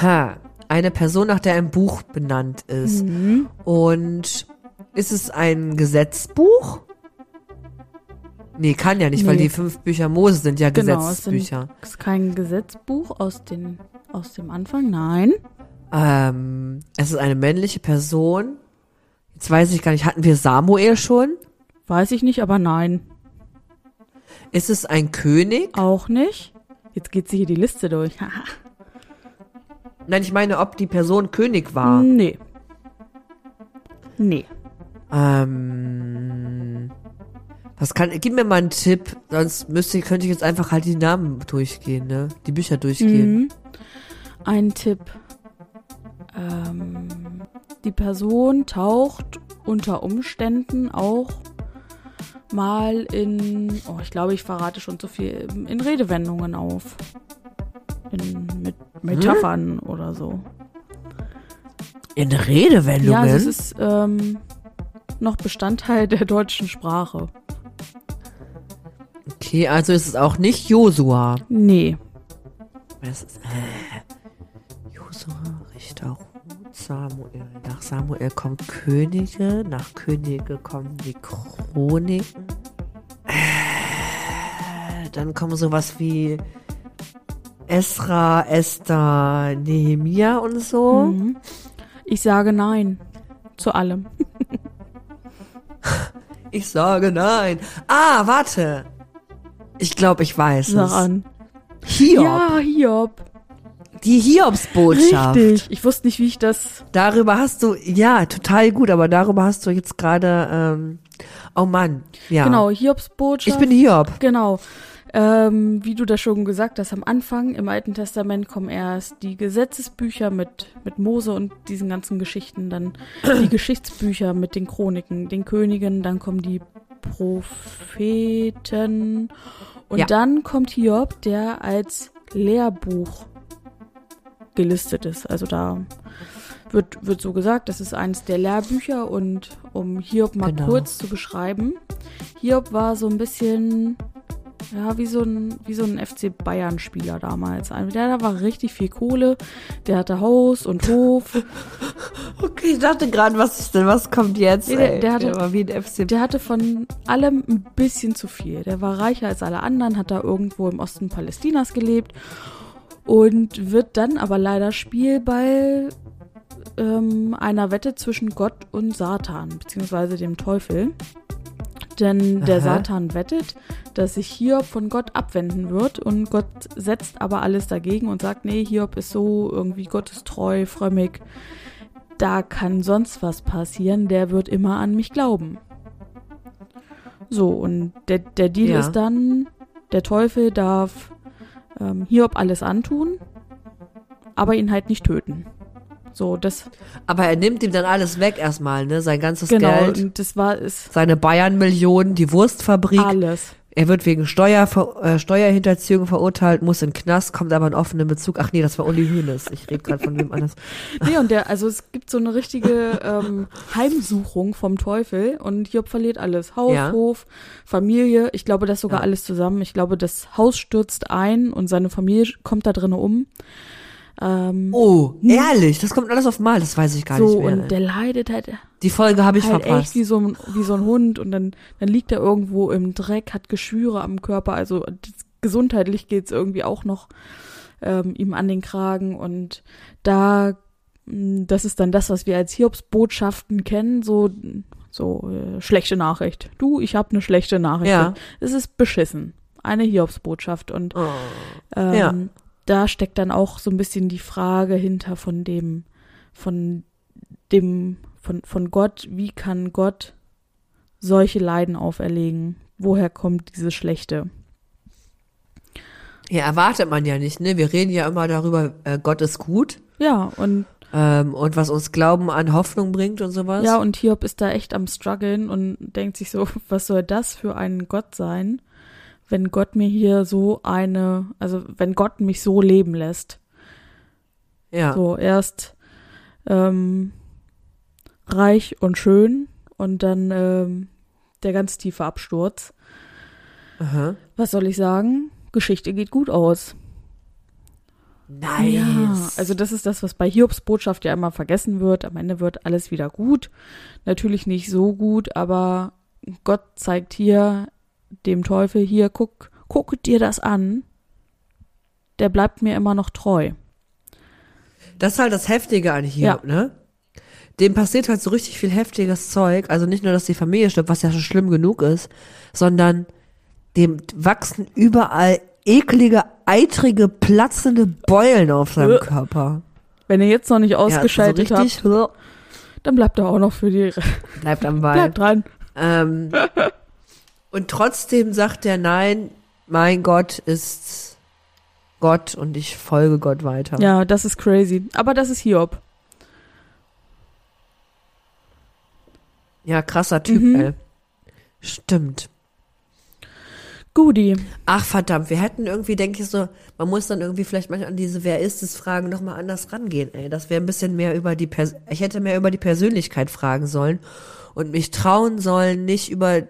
Ha. Eine Person, nach der ein Buch benannt ist. Mhm. Und ist es ein Gesetzbuch? Nee, kann ja nicht, weil Nee. die fünf Bücher Mose sind ja Genau, es Gesetzbücher. sind, ist kein Gesetzbuch aus, den, aus dem Anfang, nein. Ähm, es ist eine männliche Person. Jetzt weiß ich gar nicht, hatten wir Samuel schon? Weiß ich nicht, aber nein. Ist es ein König? Auch nicht. Jetzt geht sie hier die Liste durch. [LAUGHS] Nein, ich meine, ob die Person König war. nee. Nee. Ähm, was kann, gib mir mal einen Tipp, sonst müsste, könnte ich jetzt einfach halt die Namen durchgehen, ne? Die Bücher durchgehen. Mhm. Ein Tipp. Ähm, die Person taucht unter Umständen auch mal in, oh, ich glaube, ich verrate schon zu viel, in Redewendungen auf. In, mit Metaphern oder so. In Redewendungen? Ja, es ist ähm, noch Bestandteil [LAUGHS] der deutschen Sprache. okay, also ist es auch nicht Josua. Nee. Das ist, äh, Josua, Richter, Samuel. Nach Samuel kommen Könige, nach Könige kommen die Chroniken. Äh, dann kommen sowas wie Esra, Esther, Nehemia und so. Mhm. Ich sage nein. Zu allem. [LAUGHS] Ich sage nein. Ah, warte. Ich glaube, ich weiß Sag es. an. Hiob. Ja, Hiob. Die Hiobsbotschaft. Richtig. Ich wusste nicht, wie ich das. Darüber hast du, ja, total gut, aber darüber hast du jetzt gerade, ähm, oh Mann, ja. Genau, Hiobs Botschaft. Ich bin Hiob. Genau. Ähm, wie du das schon gesagt hast, am Anfang im Alten Testament kommen erst die Gesetzesbücher mit, mit Mose und diesen ganzen Geschichten, dann die [CLEARS THROAT] Geschichtsbücher mit den Chroniken, den Königen, dann kommen die Propheten und Ja. dann kommt Hiob, der als Lehrbuch gelistet ist. Also da wird, wird so gesagt, das ist eines der Lehrbücher und um Hiob mal Genau. kurz zu beschreiben, Hiob war so ein bisschen, ja, wie so ein, wie so ein FC Bayern-Spieler damals. Also Der, da war richtig viel Kohle, der hatte Haus und Hof, [LAUGHS] Okay, ich dachte gerade, was ist denn, was kommt jetzt? Nee, der- der hatte- war wie ein FC. der hatte von allem ein bisschen zu viel. Der war reicher als alle anderen, hat da irgendwo im Osten Palästinas gelebt und wird dann aber leider Spielball ähm, einer Wette zwischen Gott und Satan, beziehungsweise dem Teufel. Denn der Aha. Satan wettet, dass sich Hiob von Gott abwenden wird und Gott setzt aber alles dagegen und sagt, nee, Hiob ist so irgendwie gottestreu, frömmig. Da kann sonst was passieren, der wird immer an mich glauben. So, und der, der Deal Ja. ist dann, der Teufel darf ähm, Hiob alles antun, aber ihn halt nicht töten. So, das, Aber er nimmt ihm dann alles weg erstmal, ne? Sein ganzes genau, Geld, und das war, ist seine Bayern-Millionen, die Wurstfabrik. alles. Er wird wegen Steuer, äh, Steuerhinterziehung verurteilt, muss in den Knast, kommt aber in offenen Bezug. Ach nee, das war Uli Hoeneß. Ich rede gerade von wem anders. [LAUGHS] Nee, und der, also es gibt so eine richtige ähm, Heimsuchung vom Teufel und Hiob verliert alles. Haus, Ja. Hof, Familie, ich glaube, das sogar Ja. alles zusammen. Ich glaube, das Haus stürzt ein und seine Familie kommt da drinnen um. Ähm, Oh, ehrlich, das kommt alles auf Mal, das weiß ich gar so, nicht mehr. und der leidet halt, Die Folge habe ich halt echt verpasst. wie so, ein, wie so ein Hund und dann, dann liegt er irgendwo im Dreck, hat Geschwüre am Körper, also gesundheitlich geht's irgendwie auch noch ähm, ihm an den Kragen und da, mh, das ist dann das, was wir als Hiobs-Botschaften kennen, so, so äh, schlechte Nachricht. Du, ich habe eine schlechte Nachricht. Ja. Es ist beschissen. Eine Hiobs-Botschaft und Oh. ähm, Ja. Da steckt dann auch so ein bisschen die Frage hinter von dem, von dem, von, von Gott, wie kann Gott solche Leiden auferlegen? Woher kommt diese Schlechte? Ja, erwartet man ja nicht, ne? Wir reden ja immer darüber, äh, Gott ist gut Ja, und ähm, und was uns Glauben an Hoffnung bringt und sowas. ja, und Hiob ist da echt am struggeln und denkt sich so, [LAUGHS] was soll das für ein Gott sein, wenn Gott mir hier so eine, also wenn Gott mich so leben lässt. ja. So, erst ähm, reich und schön und dann ähm, der ganz tiefe Absturz. Aha. Was soll ich sagen? Geschichte geht gut aus. Nice. Ja, also das ist das, was bei Hiobs Botschaft ja immer vergessen wird. Am Ende wird alles wieder gut. Natürlich nicht so gut, aber Gott zeigt hier dem Teufel, hier, guck, guck dir das an. Der bleibt mir immer noch treu. Das ist halt das Heftige an Hiob, ne? Dem passiert halt so richtig viel heftiges Zeug. Also nicht nur, dass die Familie stirbt, was ja schon schlimm genug ist, sondern dem wachsen überall eklige, eitrige, platzende Beulen auf seinem Äh. Körper. Wenn ihr jetzt noch nicht ausgeschaltet ja, so richtig, habt, dann bleibt er auch noch für die. Bleibt am Ball. Bleibt dran. Ähm, [LAUGHS] und trotzdem sagt er, nein, mein Gott ist Gott und ich folge Gott weiter. Ja, das ist crazy. Aber das ist Hiob. Ja, krasser Typ, Mhm. ey. Stimmt. Gudi. Ach verdammt, wir hätten irgendwie, denke ich so, man muss dann irgendwie vielleicht manchmal an diese Wer ist es Fragen nochmal anders rangehen, ey. Das wäre ein bisschen mehr über die Pers ich hätte mehr über die Persönlichkeit fragen sollen und mich trauen sollen, nicht über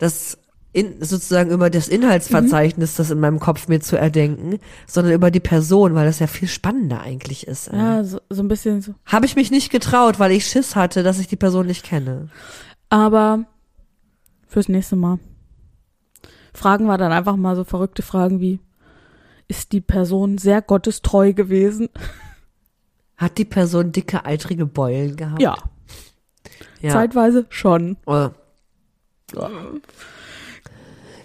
das in, sozusagen über das Inhaltsverzeichnis, das in meinem Kopf mir zu erdenken, sondern über die Person, weil das ja viel spannender eigentlich ist. ey. Ja, so, so ein bisschen so. Habe ich mich nicht getraut, weil ich Schiss hatte, dass ich die Person nicht kenne. Aber fürs nächste Mal. Fragen wir dann einfach mal so verrückte Fragen wie, ist die Person sehr gottestreu gewesen? [LAUGHS] Hat die Person dicke, eitrige Beulen gehabt? Ja, ja. zeitweise schon. Oh.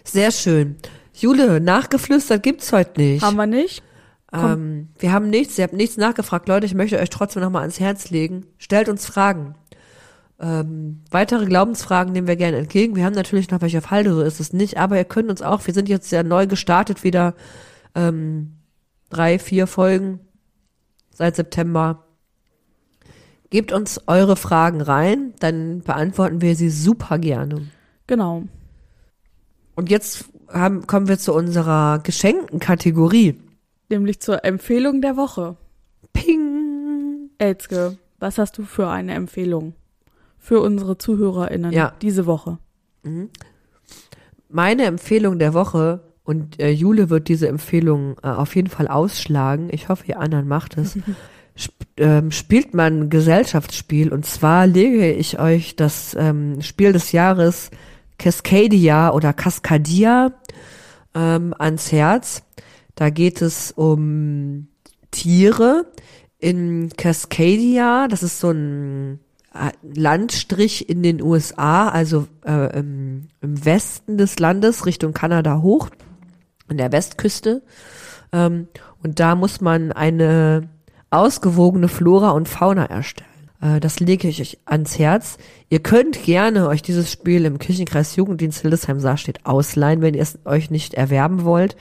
Sehr schön. Jule, nachgeflüstert gibt's heute nicht. Haben wir nicht? ähm, wir haben nichts, ihr habt nichts nachgefragt. Leute, ich möchte euch trotzdem nochmal ans Herz legen. Stellt uns Fragen. Ähm, weitere Glaubensfragen nehmen wir gerne entgegen. Wir haben natürlich noch welche auf Halde, so ist es nicht. Aber ihr könnt uns auch, wir sind jetzt ja neu gestartet wieder, ähm, drei, vier Folgen seit September. Gebt uns eure Fragen rein, dann beantworten wir sie super gerne. Genau. Und jetzt haben, kommen wir zu unserer geschenkten Kategorie. Nämlich zur Empfehlung der Woche. Ping! Elzke, was hast du für eine Empfehlung für unsere ZuhörerInnen Ja. diese Woche? Meine Empfehlung der Woche, und äh, Jule wird diese Empfehlung äh, auf jeden Fall ausschlagen, ich hoffe, ihr anderen macht es, [LAUGHS] sp ähm, spielt man ein Gesellschaftsspiel. Und zwar lege ich euch das ähm, Spiel des Jahres Cascadia oder Cascadia ähm, ans Herz. Da geht es um Tiere in Cascadia. Das ist so ein äh, Landstrich in den USA, also äh, im, im Westen des Landes Richtung Kanada hoch, an der Westküste. Ähm, und da muss man eine ausgewogene Flora und Fauna erstellen. Äh, das lege ich euch ans Herz. Ihr könnt gerne euch dieses Spiel im Kirchenkreis Jugenddienst Hildesheim Saarstedt ausleihen, wenn ihr es euch nicht erwerben wollt.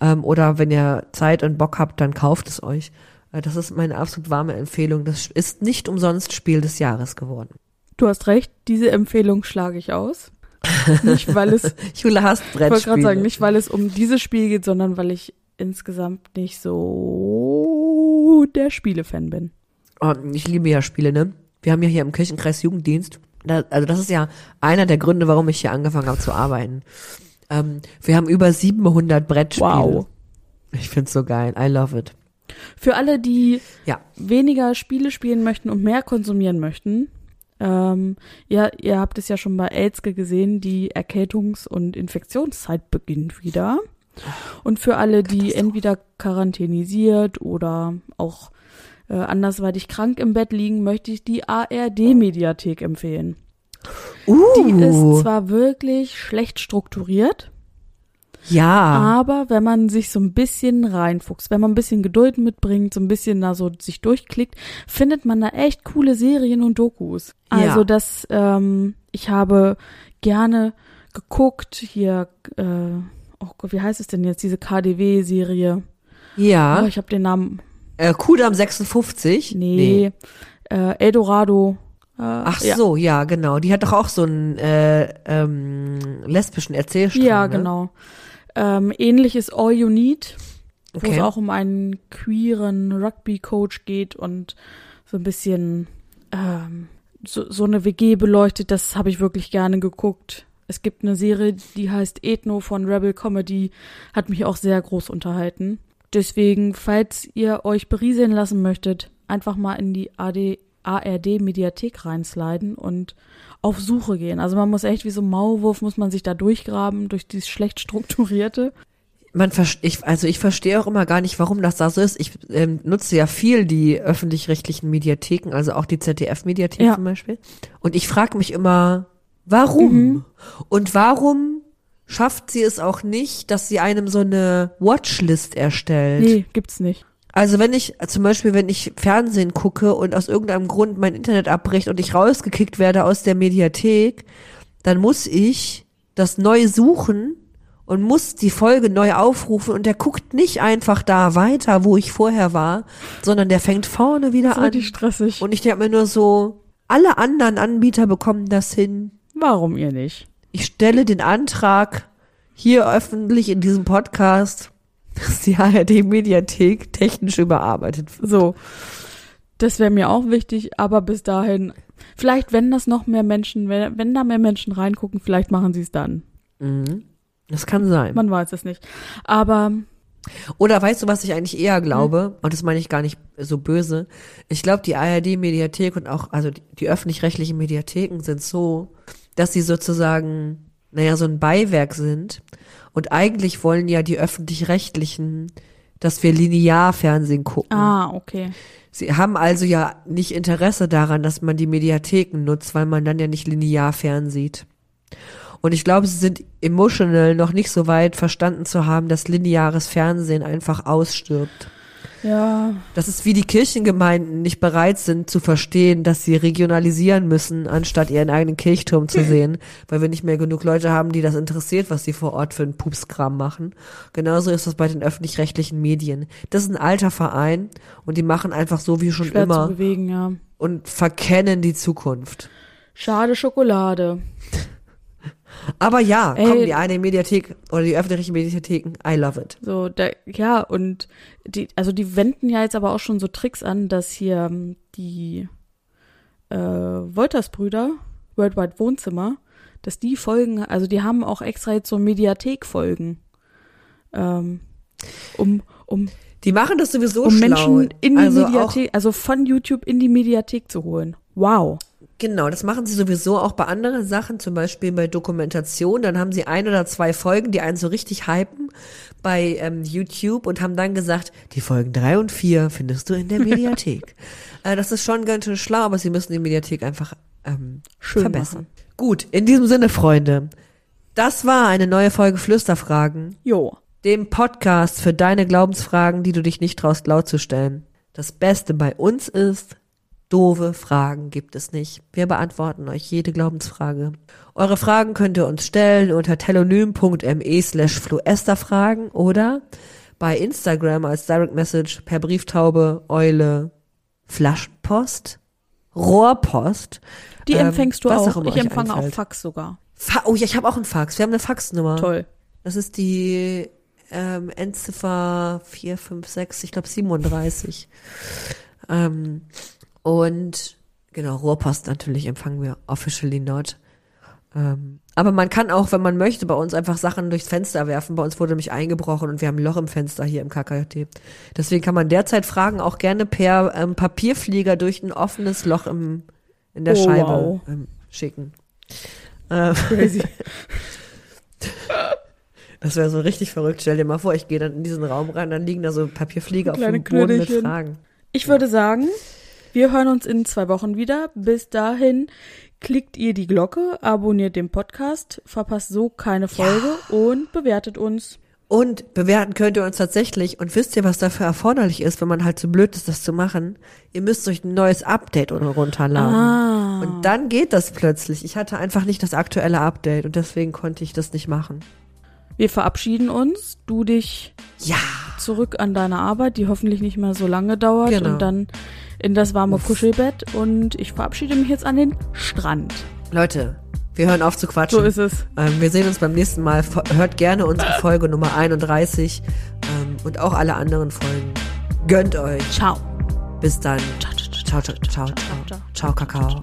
Ähm, oder wenn ihr Zeit und Bock habt, dann kauft es euch. Äh, das ist meine absolut warme Empfehlung. Das ist nicht umsonst Spiel des Jahres geworden. Du hast recht, diese Empfehlung schlage ich aus. [LAUGHS] Nicht, weil es. Jule hasst Ich wollte gerade sagen, nicht weil es um dieses Spiel geht, sondern weil ich insgesamt nicht so der Spielefan bin. Oh, ich liebe ja Spiele, ne? Wir haben ja hier im Kirchenkreis Jugenddienst. Da, also das ist ja einer der Gründe, warum ich hier angefangen habe zu arbeiten. Ähm, wir haben über 700 Brettspiele. Wow. Ich find's so geil. I love it. Für alle, die Ja. weniger Spiele spielen möchten und mehr konsumieren möchten, ähm, ja, ihr habt es ja schon bei Elske gesehen, die Erkältungs- und Infektionszeit beginnt wieder. Und für alle, die entweder quarantänisiert oder auch äh, andersweitig krank im Bett liegen, möchte ich die ARD-Mediathek empfehlen. Uh, Die ist zwar wirklich schlecht strukturiert, ja. aber wenn man sich so ein bisschen reinfuchst, wenn man ein bisschen Geduld mitbringt, so ein bisschen da so sich durchklickt, findet man da echt coole Serien und Dokus. Ja. Also das, ähm, ich habe gerne geguckt, hier, äh, oh Gott, wie heißt es denn jetzt, diese KDW-Serie? Ja. Oh, ich habe den Namen, Äh, Kudam 56? nee, Äh, Eldorado. Äh, Ach ja. so, ja, genau. Die hat doch auch so einen äh, ähm, lesbischen Erzählstrang. Ja, ne? genau. Ähm, ähnlich ist All You Need, wo Okay. es auch um einen queeren Rugby-Coach geht und so ein bisschen ähm, so, so eine WG beleuchtet. Das habe ich wirklich gerne geguckt. Es gibt eine Serie, die heißt Ethno von Rebel Comedy, hat mich auch sehr groß unterhalten. Deswegen, falls ihr euch berieseln lassen möchtet, einfach mal in die AD, ARD Mediathek reinsliden und auf Suche gehen. Also man muss echt wie so ein Maulwurf, muss man sich da durchgraben durch dieses schlecht strukturierte. Man ich, also ich verstehe auch immer gar nicht, warum das da so ist. Ich ähm, nutze ja viel die öffentlich-rechtlichen Mediatheken, also auch die ZDF-Mediathek Ja. zum Beispiel. Und ich frage mich immer, warum? Mhm. Und warum schafft sie es auch nicht, dass sie einem so eine Watchlist erstellt? Nee, gibt's nicht. Also wenn ich, zum Beispiel, wenn ich Fernsehen gucke und aus irgendeinem Grund mein Internet abbricht und ich rausgekickt werde aus der Mediathek, dann muss ich das neu suchen und muss die Folge neu aufrufen und der guckt nicht einfach da weiter, wo ich vorher war, sondern der fängt vorne wieder Das an. richtig stressig. Und ich denke mir nur so, alle anderen Anbieter bekommen das hin. Warum ihr nicht? Ich stelle den Antrag hier öffentlich in diesem Podcast, dass die ARD-Mediathek technisch überarbeitet wird. So. Das wäre mir auch wichtig, aber bis dahin, vielleicht wenn das noch mehr Menschen, wenn, wenn da mehr Menschen reingucken, vielleicht machen sie es dann. Mhm. Das kann sein. Man weiß es nicht. Aber Oder weißt du, was ich eigentlich eher glaube? Und das meine ich gar nicht so böse. Ich glaube, die ARD-Mediathek und auch, also die, die öffentlich-rechtlichen Mediatheken sind so, dass sie sozusagen, naja, so ein Beiwerk sind. Und eigentlich wollen ja die öffentlich-rechtlichen, dass wir linear Fernsehen gucken. ah, okay. Sie haben also ja nicht Interesse daran, dass man die Mediatheken nutzt, weil man dann ja nicht linear fernsieht. Und ich glaube, sie sind emotional noch nicht so weit verstanden zu haben, dass lineares Fernsehen einfach ausstirbt. Ja, Das ist wie die Kirchengemeinden nicht bereit sind zu verstehen, dass sie regionalisieren müssen, anstatt ihren eigenen Kirchturm zu sehen, weil wir nicht mehr genug Leute haben, die das interessiert, was sie vor Ort für einen Pupskram machen. Genauso ist das bei den öffentlich-rechtlichen Medien. Das ist ein alter Verein und die machen einfach so wie schon schwer immer zu bewegen, ja. und verkennen die Zukunft. Schade Schokolade. Aber ja, Ey. komm, die eine Mediathek oder die öffentlichen Mediatheken, I love it. So, da, ja, und die, also die wenden ja jetzt aber auch schon so Tricks an, dass hier ähm, die äh, Wolters-Brüder, Worldwide Wohnzimmer, dass die Folgen, also die haben auch extra jetzt so Mediathek-Folgen. Ähm, um, um, Die machen das sowieso um schlau. Menschen in die also Mediathek, also von YouTube in die Mediathek zu holen. Wow. Genau, das machen sie sowieso auch bei anderen Sachen, zum Beispiel bei Dokumentation. Dann haben sie ein oder zwei Folgen, die einen so richtig hypen bei ähm, YouTube und haben dann gesagt, die Folgen drei und vier findest du in der [LAUGHS] Mediathek. äh, das ist schon ganz schön schlau, aber sie müssen die Mediathek einfach ähm, Schön verbessern. machen. Gut, in diesem Sinne, Freunde, das war eine neue Folge Flüsterfragen, Jo. dem Podcast für deine Glaubensfragen, die du dich nicht traust laut zu stellen. Das Beste bei uns ist, doofe Fragen gibt es nicht. Wir beantworten euch jede Glaubensfrage. Eure Fragen könnt ihr uns stellen unter telonym.me slash fluesterfragen oder bei Instagram als Direct Message per Brieftaube, Eule, Flaschenpost, Rohrpost. Die ähm, empfängst du auch. immer Ich empfange auch einfällt. Fax sogar. Fa oh ja, ich habe auch einen Fax. Wir haben eine Faxnummer. Toll. Das ist die ähm, Endziffer 456, ich glaube 37. Ähm, und genau, Rohrpost natürlich empfangen wir officially not. Ähm, aber man kann auch, wenn man möchte, bei uns einfach Sachen durchs Fenster werfen. Bei uns wurde nämlich eingebrochen und wir haben ein Loch im Fenster hier im KKT. Deswegen kann man derzeit Fragen auch gerne per ähm, Papierflieger durch ein offenes Loch im, in der Oh, Scheibe wow. ähm, schicken. Crazy. [LAUGHS] Das wäre so richtig verrückt. Stell dir mal vor, ich gehe dann in diesen Raum rein, dann liegen da so Papierflieger auf dem Boden mit. Fragen. Ich würde sagen, wir hören uns in zwei Wochen wieder. Bis dahin klickt ihr die Glocke, abonniert den Podcast, verpasst so keine Folge und bewertet uns. Und bewerten könnt ihr uns tatsächlich. Und wisst ihr, was dafür erforderlich ist, wenn man halt zu blöd ist, das zu machen? Ihr müsst euch ein neues Update oder runterladen. Ah. Und dann geht das plötzlich. Ich hatte einfach nicht das aktuelle Update und deswegen konnte ich das nicht machen. Wir verabschieden uns. Du dich Ja. zurück an deine Arbeit, die hoffentlich nicht mehr so lange dauert Genau. und dann in das warme Kuschelbett und ich verabschiede mich jetzt an den Strand. Leute, wir hören auf zu quatschen. So ist es. Ähm, wir sehen uns beim nächsten Mal. Hört gerne unsere Folge Nummer 31 ähm, und auch alle anderen Folgen. Gönnt euch. Ciao. Bis dann. Ciao, ciao, Ciao, ciao, ciao, ciao. Ciao, Kakao.